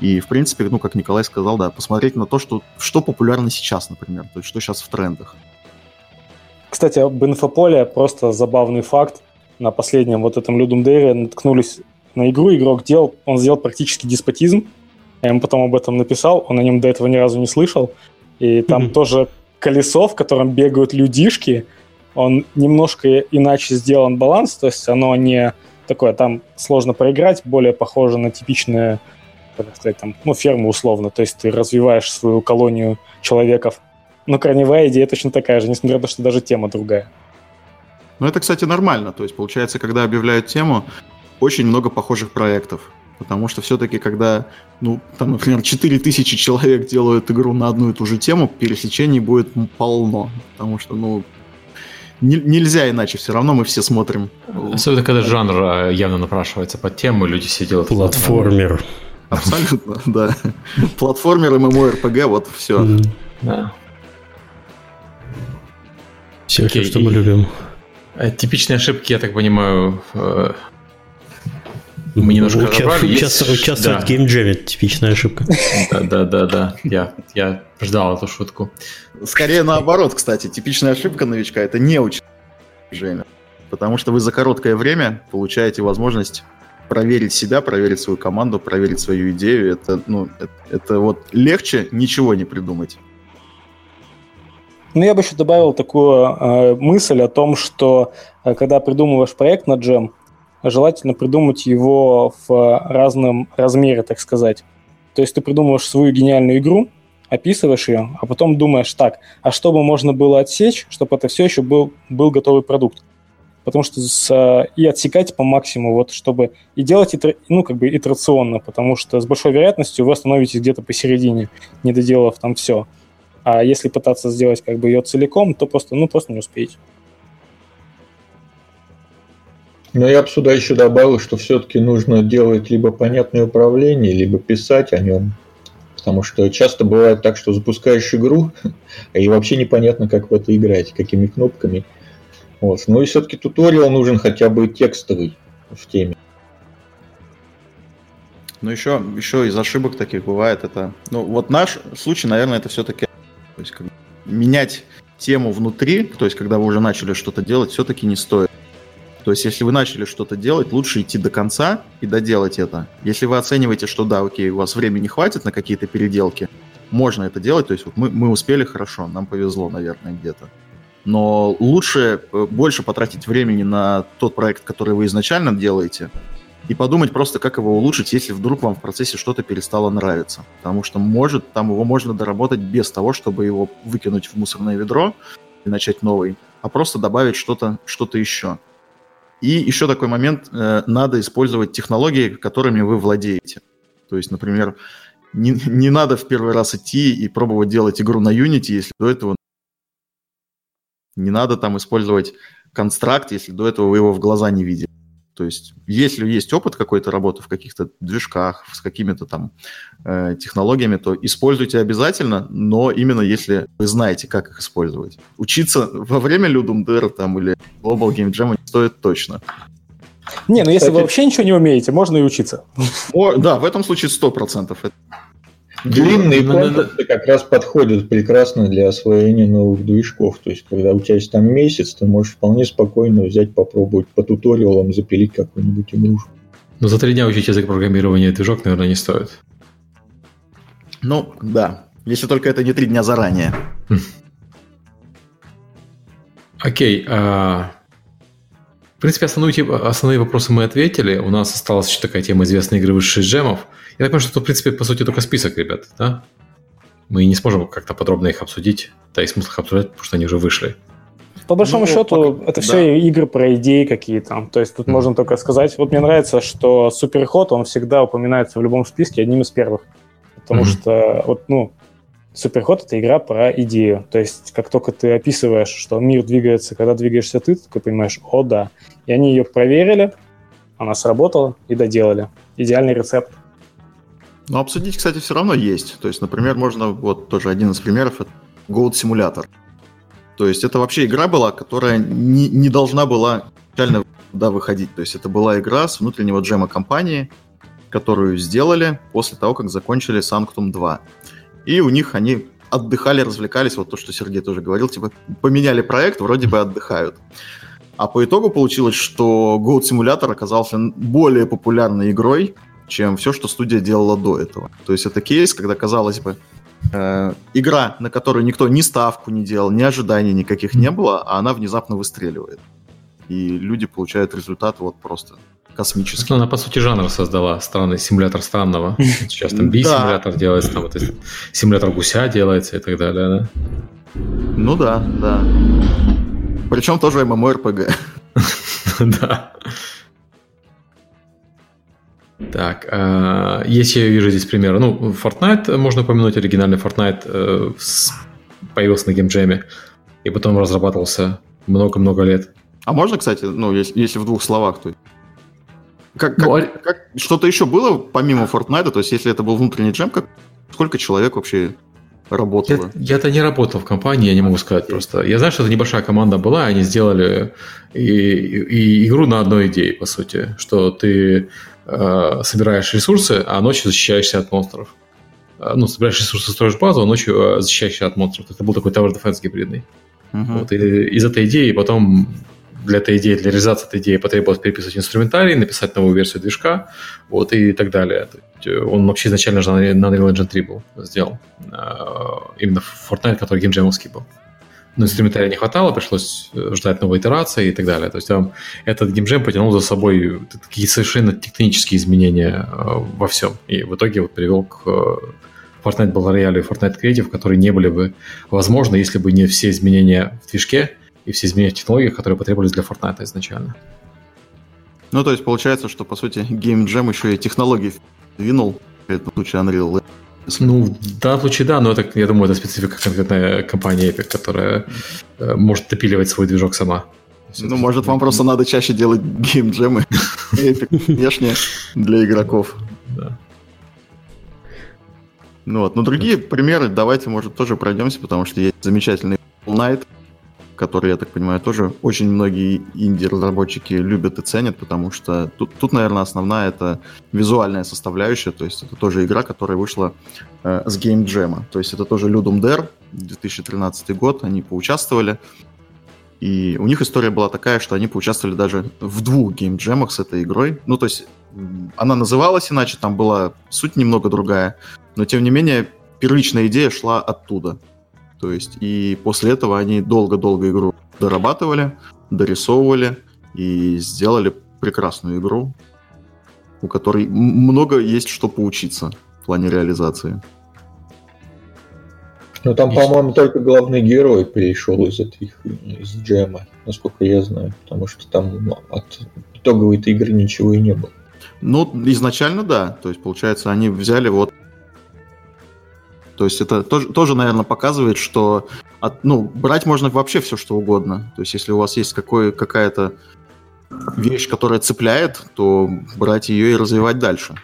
И, в принципе, ну, как Николай сказал, да, посмотреть на то, что, что популярно сейчас, например. То есть что сейчас в трендах. Кстати, об инфополе просто забавный факт. На последнем вот этом Людум Дере наткнулись на игру, игрок делал, он сделал практически деспотизм. Я ему потом об этом написал, он о нем до этого ни разу не слышал. И там mm-hmm. тоже колесо, в котором бегают людишки, он немножко иначе сделан баланс, то есть оно не такое, там сложно проиграть, более похоже на типичное, как сказать, там, ну, ферму условно, то есть ты развиваешь свою колонию человеков. Но корневая идея точно такая же, несмотря на то, что даже тема другая. Ну, это, кстати, нормально. То есть, получается, когда объявляют тему, очень много похожих проектов. Потому что все-таки, когда, ну, там, например, 4000 человек делают игру на одну и ту же тему, пересечений будет полно. Потому что, ну, не, нельзя иначе, все равно мы все смотрим. Особенно, когда жанр э, явно напрашивается под тему, люди все делают... Платформер. Абсолютно, да. Платформер, ММО, вот все. Да. Все, что мы любим. Э, типичные ошибки, я так понимаю, э, мы немножко Уча- разобрали. Участвовать, есть... участвовать да. в геймджеме – типичная ошибка. Да-да-да-да, я, я ждал эту шутку. Скорее наоборот, кстати. Типичная ошибка новичка – это не участвовать в геймджеме. Потому что вы за короткое время получаете возможность проверить себя, проверить свою команду, проверить свою идею. Это, ну, это, это вот легче ничего не придумать. Ну, я бы еще добавил такую э, мысль о том, что э, когда придумываешь проект на джем, желательно придумать его в разном размере, так сказать. То есть ты придумываешь свою гениальную игру, описываешь ее, а потом думаешь, так, а что бы можно было отсечь, чтобы это все еще был, был готовый продукт. Потому что с, и отсекать по максимуму, вот, чтобы и делать ну, как бы итерационно, потому что с большой вероятностью вы остановитесь где-то посередине, не доделав там все. А если пытаться сделать как бы ее целиком, то просто, ну, просто не успеете. Но я бы сюда еще добавил, что все-таки нужно делать либо понятное управление, либо писать о нем. Потому что часто бывает так, что запускаешь игру, и вообще непонятно, как в это играть, какими кнопками. Вот. Ну и все-таки туториал нужен хотя бы текстовый в теме. Ну еще, еще из ошибок таких бывает это... Ну вот наш случай, наверное, это все-таки то есть, как, менять тему внутри, то есть когда вы уже начали что-то делать, все-таки не стоит. То есть, если вы начали что-то делать, лучше идти до конца и доделать это. Если вы оцениваете, что да, окей, у вас времени хватит на какие-то переделки, можно это делать. То есть, вот мы, мы успели хорошо, нам повезло, наверное, где-то. Но лучше э, больше потратить времени на тот проект, который вы изначально делаете, и подумать просто, как его улучшить, если вдруг вам в процессе что-то перестало нравиться. Потому что, может, там его можно доработать без того, чтобы его выкинуть в мусорное ведро и начать новый, а просто добавить что-то что еще. И еще такой момент, э, надо использовать технологии, которыми вы владеете. То есть, например, не, не надо в первый раз идти и пробовать делать игру на Unity, если до этого не надо там использовать констракт, если до этого вы его в глаза не видели. То есть, если есть опыт какой-то работы в каких-то движках, с какими-то там э, технологиями, то используйте обязательно, но именно если вы знаете, как их использовать. Учиться во время Ludum Dare там или Global Game Jam не стоит точно. Не, ну если вы вообще ничего не умеете, можно и учиться. О, да, в этом случае 100%. Это Длинные ну, конкурсы как раз подходят прекрасно для освоения новых движков. То есть, когда у тебя есть там месяц, ты можешь вполне спокойно взять, попробовать по туториалам запилить какую-нибудь игрушку. Но за три дня учить язык программирования движок, наверное, не стоит. Ну, да. Если только это не три дня заранее. Окей. А... В принципе, основные, основные вопросы мы ответили. У нас осталась еще такая тема известной игры высших джемов – я так понимаю, что это, в принципе, по сути, только список, ребят, да? Мы не сможем как-то подробно их обсудить, да и смысл их обсуждать, потому что они уже вышли. По большому ну, счету, пока... это все да. игры про идеи какие-то. То есть тут mm. можно только сказать, вот мне нравится, что Суперход, он всегда упоминается в любом списке одним из первых. Потому mm что, вот, ну, Суперход — это игра про идею. То есть как только ты описываешь, что мир двигается, когда двигаешься ты, ты понимаешь, о, да. И они ее проверили, она сработала и доделали. Идеальный рецепт. Но обсудить, кстати, все равно есть. То есть, например, можно, вот тоже один из примеров, это Gold Simulator. То есть это вообще игра была, которая не, не должна была реально да, выходить. То есть это была игра с внутреннего джема компании, которую сделали после того, как закончили Sanctum 2. И у них они отдыхали, развлекались, вот то, что Сергей тоже говорил, типа поменяли проект, вроде бы отдыхают. А по итогу получилось, что Goat Simulator оказался более популярной игрой, чем все, что студия делала до этого. То есть это кейс, когда, казалось бы, э, игра, на которую никто ни ставку не делал, ни ожиданий никаких не было, а она внезапно выстреливает. И люди получают результат вот просто космический. Она, по сути, жанр создала. Странный симулятор странного. Сейчас там би-симулятор делается, там вот симулятор гуся делается и так далее, да? Ну да, да. Причем тоже MMORPG. Да. Так, э, если я вижу здесь примеры, ну, Fortnite, можно упомянуть, оригинальный Fortnite э, появился на геймджеме и потом разрабатывался много-много лет. А можно, кстати, ну, если, если в двух словах, то как, как, ну, а как, что-то еще было помимо Fortnite? То есть, если это был внутренний джем, как, сколько человек вообще работало? Я, я-то не работал в компании, я не могу сказать просто. Я знаю, что это небольшая команда была, они сделали и, и, и игру на одной идее, по сути, что ты собираешь ресурсы, а ночью защищаешься от монстров. Э, ну, собираешь ресурсы, строишь базу, а ночью э, защищаешься от монстров. Это был такой Tower Defense гибридный. Uh-huh. Вот, и из этой идеи потом для этой идеи, для реализации этой идеи потребовалось переписывать инструментарий, написать новую версию движка, вот, и так далее. Э, он вообще изначально же на Unreal Engine 3 был сделал. Именно Fortnite, который геймджемовский был. Но инструментария не хватало, пришлось э, ждать новой итерации и так далее. То есть там этот геймджем потянул за собой такие совершенно тектонические изменения э, во всем. И в итоге вот привел к э, Fortnite Battle Royale и Fortnite Creative, которые не были бы возможны, если бы не все изменения в движке и все изменения в технологиях, которые потребовались для Fortnite изначально. Ну, то есть получается, что, по сути, Jam еще и технологии двинул, в этом случае Unreal ну, в данном случае да, но это, я думаю, это специфика конкретной компании Epic, которая э, может допиливать свой движок сама. Ну, может, вам просто надо чаще делать геймджемы Epic внешне для игроков. Да. Ну вот, но другие примеры давайте, может, тоже пройдемся, потому что есть замечательный Night, который, я так понимаю, тоже очень многие инди-разработчики любят и ценят, потому что тут, тут, наверное, основная это визуальная составляющая, то есть это тоже игра, которая вышла э, с Game Jam. То есть это тоже Ludum Dare, 2013 год, они поучаствовали. И у них история была такая, что они поучаствовали даже в двух геймджемах с этой игрой. Ну, то есть она называлась иначе, там была суть немного другая, но тем не менее первичная идея шла оттуда. То есть, и после этого они долго-долго игру дорабатывали, дорисовывали и сделали прекрасную игру, у которой много есть что поучиться в плане реализации. Ну там, по-моему, только главный герой перешел из этих из джема, насколько я знаю, потому что там от итоговой игры ничего и не было. Ну, изначально да. То есть, получается, они взяли вот то есть это тоже, тоже наверное, показывает, что от, ну, брать можно вообще все, что угодно. То есть если у вас есть какой, какая-то вещь, которая цепляет, то брать ее и развивать дальше.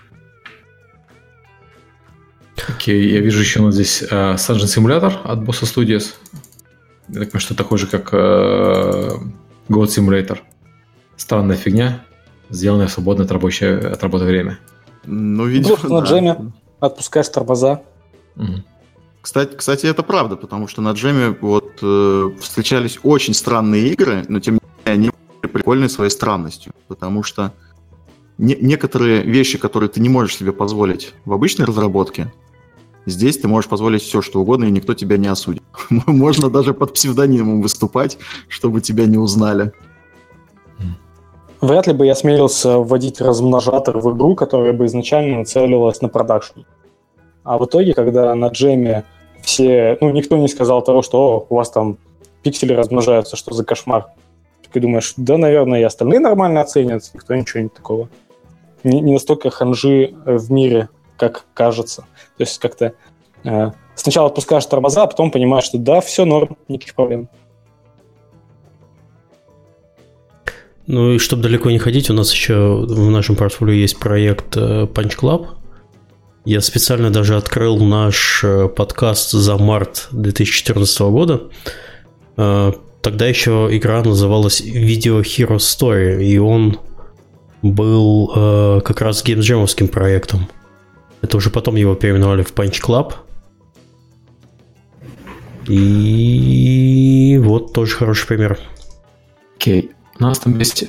Окей, okay, я вижу еще у нас здесь uh, Surgeon Simulator от Bossa Studios. Я так понимаю, что такой же, как uh, Goat Simulator. Странная фигня, сделанная в свободное от, рабочее, от работы время. Ну, видимо, Просто на джеме отпускаешь тормоза, кстати, кстати, это правда, потому что на джеме вот э, встречались очень странные игры, но тем не менее они были прикольные своей странностью, потому что не, некоторые вещи, которые ты не можешь себе позволить в обычной разработке, здесь ты можешь позволить все, что угодно, и никто тебя не осудит. Можно даже под псевдонимом выступать, чтобы тебя не узнали. Вряд ли бы я смелился вводить размножатор в игру, которая бы изначально нацелилась на продакшн. А в итоге, когда на джеме все, ну, никто не сказал того, что О, у вас там пиксели размножаются, что за кошмар. Ты думаешь, да, наверное, и остальные нормально оценят, никто ничего не такого. Не, не настолько ханжи э, в мире, как кажется. То есть как-то э, сначала отпускаешь тормоза, а потом понимаешь, что да, все норм, никаких проблем. Ну и чтобы далеко не ходить, у нас еще в нашем портфолио есть проект э, Punch Club, я специально даже открыл наш э, подкаст за март 2014 года. Э, тогда еще игра называлась Video Hero Story, и он был э, как раз геймджемовским проектом. Это уже потом его переименовали в Punch Club. И вот тоже хороший пример. Окей. Okay. У нас там есть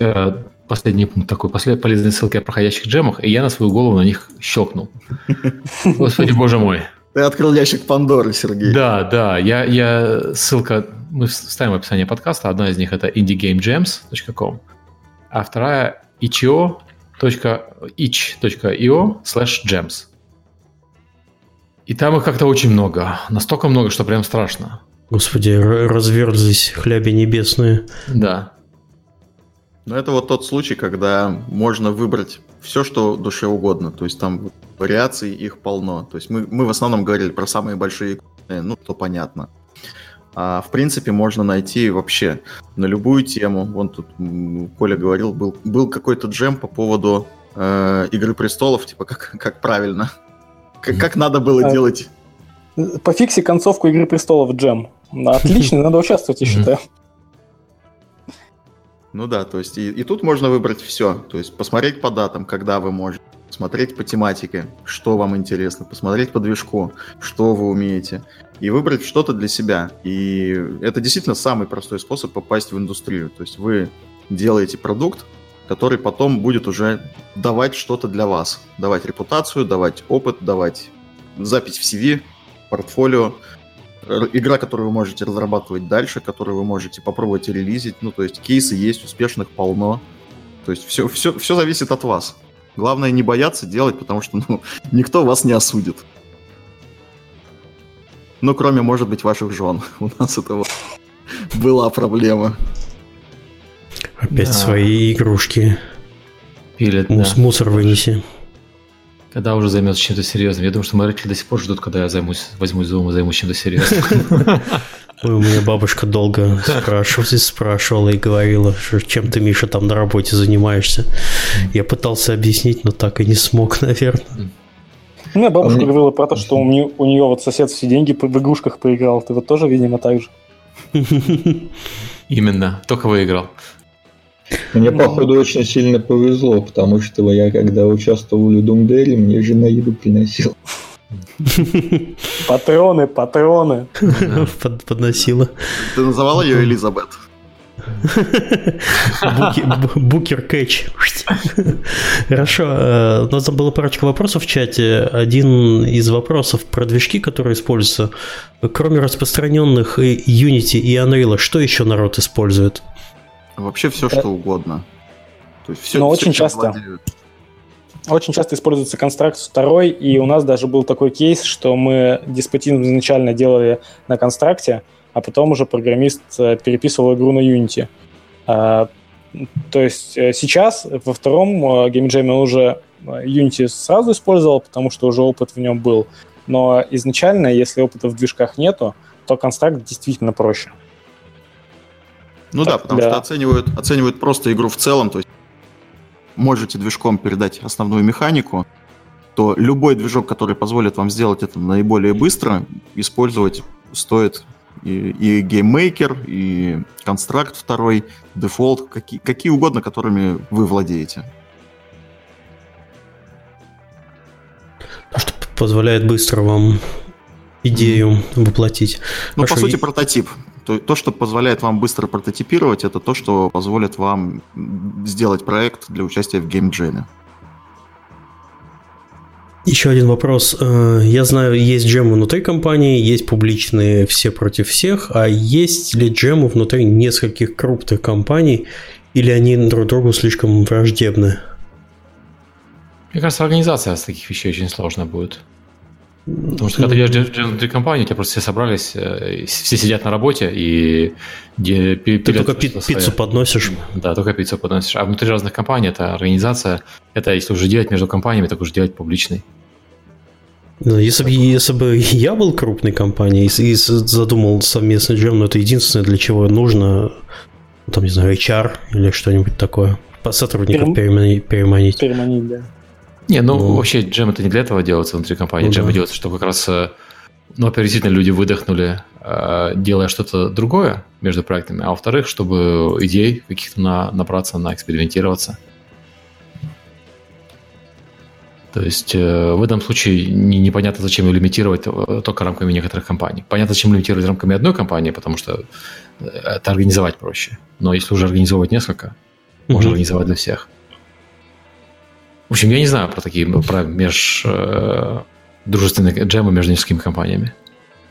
последний пункт такой, последняя полезная ссылка о проходящих джемах, и я на свою голову на них щелкнул. Господи, боже мой. Ты открыл ящик Пандоры, Сергей. Да, да, я, я ссылка, мы вставим в описание подкаста, одна из них это indiegamejams.com, а вторая itch.io slash gems. И там их как-то очень много, настолько много, что прям страшно. Господи, разверзлись хляби небесные. Да. Ну, это вот тот случай, когда можно выбрать все, что душе угодно. То есть там вариаций их полно. То есть мы, мы в основном говорили про самые большие, ну, то понятно. А в принципе можно найти вообще на любую тему. Вон тут Коля говорил, был, был какой-то джем по поводу э, Игры престолов, типа как, как правильно. Как, как надо было а, делать. Пофикси концовку Игры престолов джем. Отлично, надо участвовать, я считаю. Ну да, то есть и, и тут можно выбрать все. То есть посмотреть по датам, когда вы можете, посмотреть по тематике, что вам интересно, посмотреть по движку, что вы умеете, и выбрать что-то для себя. И это действительно самый простой способ попасть в индустрию. То есть вы делаете продукт, который потом будет уже давать что-то для вас. Давать репутацию, давать опыт, давать запись в CV, портфолио. Игра, которую вы можете разрабатывать дальше, которую вы можете попробовать релизить. Ну, то есть кейсы есть, успешных полно. То есть все, все, все зависит от вас. Главное не бояться делать, потому что ну, никто вас не осудит. Ну, кроме, может быть, ваших жен. У нас это была проблема. Опять да. свои игрушки. Пилят, Мус, да. Мусор вынеси. Когда уже займется чем-то серьезным? Я думаю, что мои родители до сих пор ждут, когда я займусь, возьмусь за ум и займусь чем-то серьезным. Ой, у меня бабушка долго спрашивала, спрашивала и говорила, что чем ты, Миша, там на работе занимаешься. Я пытался объяснить, но так и не смог, наверное. У меня бабушка говорила про то, что у нее, у нее вот сосед все деньги в игрушках проиграл. Ты вот тоже, видимо, так же. Именно, только выиграл. Мне, походу, очень сильно повезло, потому что я, когда участвовал в Людумделе, мне жена еду приносила. Патроны, патроны. Подносила. Ты называл ее Элизабет? Букер кэч. Хорошо. Э, у нас там было парочка вопросов в чате. Один из вопросов про движки, которые используются. Кроме распространенных Unity и Unreal, что еще народ использует? Вообще все, что угодно. То есть все, Но все, очень часто. Очень часто используется констракт второй, и у нас даже был такой кейс, что мы деспотизм изначально делали на констракте, а потом уже программист э, переписывал игру на Unity. А, то есть э, сейчас во втором геймджеме он уже Unity сразу использовал, потому что уже опыт в нем был. Но изначально, если опыта в движках нету, то констракт действительно проще. Ну так, да, потому да. что оценивают, оценивают просто игру в целом, то есть можете движком передать основную механику, то любой движок, который позволит вам сделать это наиболее быстро, использовать стоит и, и GameMaker, и Construct второй, Default, какие, какие угодно, которыми вы владеете. То, что позволяет быстро вам идею mm-hmm. воплотить. Ну, Хорошо, по сути, и... прототип. То, то, что позволяет вам быстро прототипировать, это то, что позволит вам сделать проект для участия в геймджеме. Еще один вопрос. Э, я знаю, есть джемы внутри компании, есть публичные все против всех, а есть ли джемы внутри нескольких крупных компаний, или они друг другу слишком враждебны? Мне кажется, организация с таких вещей очень сложно будет. Потому что когда ты делаешь внутри компании, у тебя просто все собрались, э, все сидят на работе и Ты только пи- пиццу подносишь. Да, только пиццу подносишь. А внутри разных компаний это организация, это если уже делать между компаниями, так уже делать публичный. Если бы, если бы я был крупной компанией и задумал совместный джем, но это единственное, для чего нужно, там, не знаю, HR или что-нибудь такое. По сотрудников переманить. Переманить, переманить да. Не, ну, ну вообще джем это не для этого делается внутри компании. Ну, джем да. делается, чтобы как раз э, ну, во-первых, действительно люди выдохнули, э, делая что-то другое между проектами, а во-вторых, чтобы идей каких-то на, набраться, на экспериментироваться. То есть э, в этом случае не, непонятно, зачем лимитировать только рамками некоторых компаний. Понятно, зачем лимитировать рамками одной компании, потому что это организовать проще. Но если уже организовывать несколько, mm-hmm. можно организовать для всех. В общем, я не знаю про такие, про меж э, дружественные джемы между несколькими компаниями.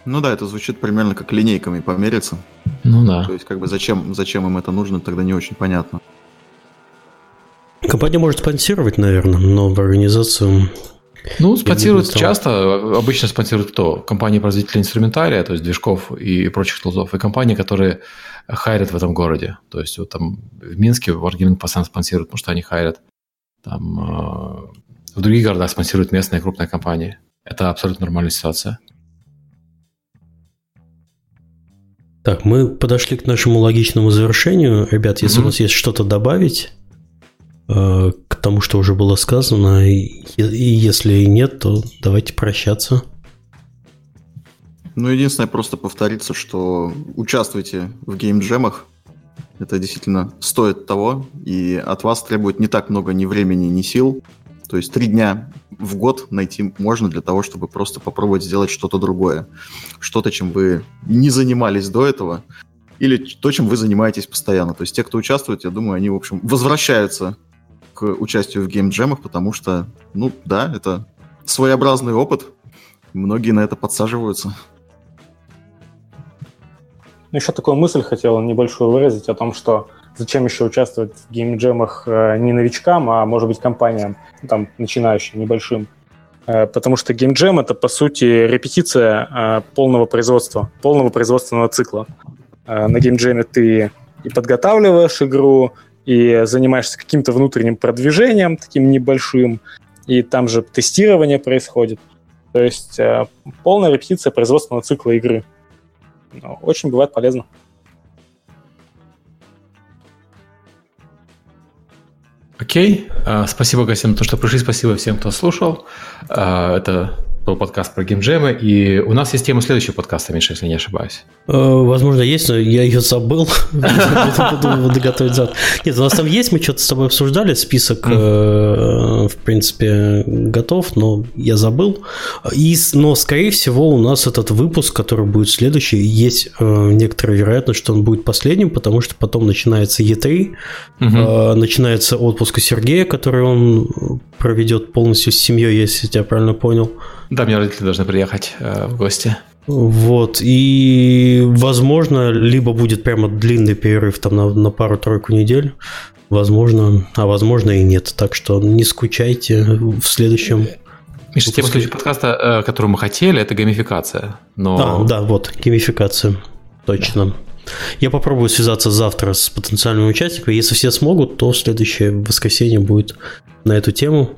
Ну да, это звучит примерно как линейками помериться. Ну да. То есть, как бы зачем, зачем им это нужно, тогда не очень понятно. Компания может спонсировать, наверное, но в организацию... Ну, спонсируют часто. Обычно спонсируют кто? Компании-производители инструментария, то есть движков и прочих тулзов, и компании, которые хайрят в этом городе. То есть вот там в Минске Wargaming постоянно спонсируют, потому что они хайрят. Там, э, в других городах спонсируют местные крупные компании. Это абсолютно нормальная ситуация. Так, мы подошли к нашему логичному завершению. Ребят, если mm-hmm. у нас есть что-то добавить э, к тому, что уже было сказано, и, и если нет, то давайте прощаться. Ну, единственное, просто повториться, что участвуйте в геймджемах, это действительно стоит того, и от вас требует не так много ни времени, ни сил. То есть три дня в год найти можно для того, чтобы просто попробовать сделать что-то другое. Что-то, чем вы не занимались до этого, или то, чем вы занимаетесь постоянно. То есть те, кто участвует, я думаю, они, в общем, возвращаются к участию в геймджемах, потому что, ну да, это своеобразный опыт. Многие на это подсаживаются. Ну, еще такую мысль хотел небольшую выразить о том, что зачем еще участвовать в геймджемах э, не новичкам, а, может быть, компаниям, ну, там, начинающим, небольшим. Э, потому что геймджем — это, по сути, репетиция э, полного производства, полного производственного цикла. На геймджеме ты и подготавливаешь игру, и занимаешься каким-то внутренним продвижением, таким небольшим, и там же тестирование происходит. То есть полная репетиция производственного цикла игры. Ну, очень бывает полезно. Окей. Uh, спасибо всем, то, что пришли. Спасибо всем, кто слушал. Uh, это был подкаст про геймджемы, и у нас есть тема следующего подкаста, Миша, если не ошибаюсь. Э, возможно, есть, но я ее забыл. Буду готовить завтра. Нет, у нас там есть, мы что-то с тобой обсуждали, список, э, в принципе, готов, но я забыл. Но, скорее всего, у нас этот выпуск, который будет следующий, есть э, некоторая вероятность, что он будет последним, потому что потом начинается E3, начинается отпуск у Сергея, который он проведет полностью с семьей, если я тебя правильно понял. Да, мне родители должны приехать э, в гости. Вот, и, возможно, либо будет прямо длинный перерыв там на, на пару-тройку недель, возможно, а возможно и нет. Так что не скучайте в следующем Миша, тема следующего подкаста, э, которую мы хотели, это геймификация. Но... А, да, вот, геймификация. Точно. Да. Я попробую связаться завтра с потенциальными участниками. Если все смогут, то следующее воскресенье будет на эту тему.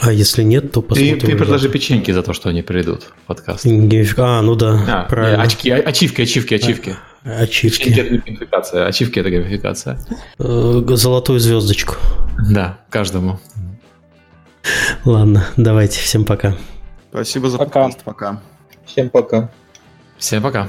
А если нет, то посмотрим. Ты, ты предложи печеньки за то, что они придут в подкаст. А, ну да, а, правильно. Очки, ачивки, ачивки, ачивки. А, ачивки. Печеньки – это геймификация, ачивки – это геймификация. Э, золотую звездочку. Да, каждому. Ладно, давайте, всем пока. Спасибо за пока. подкаст, пока. Всем пока. Всем пока.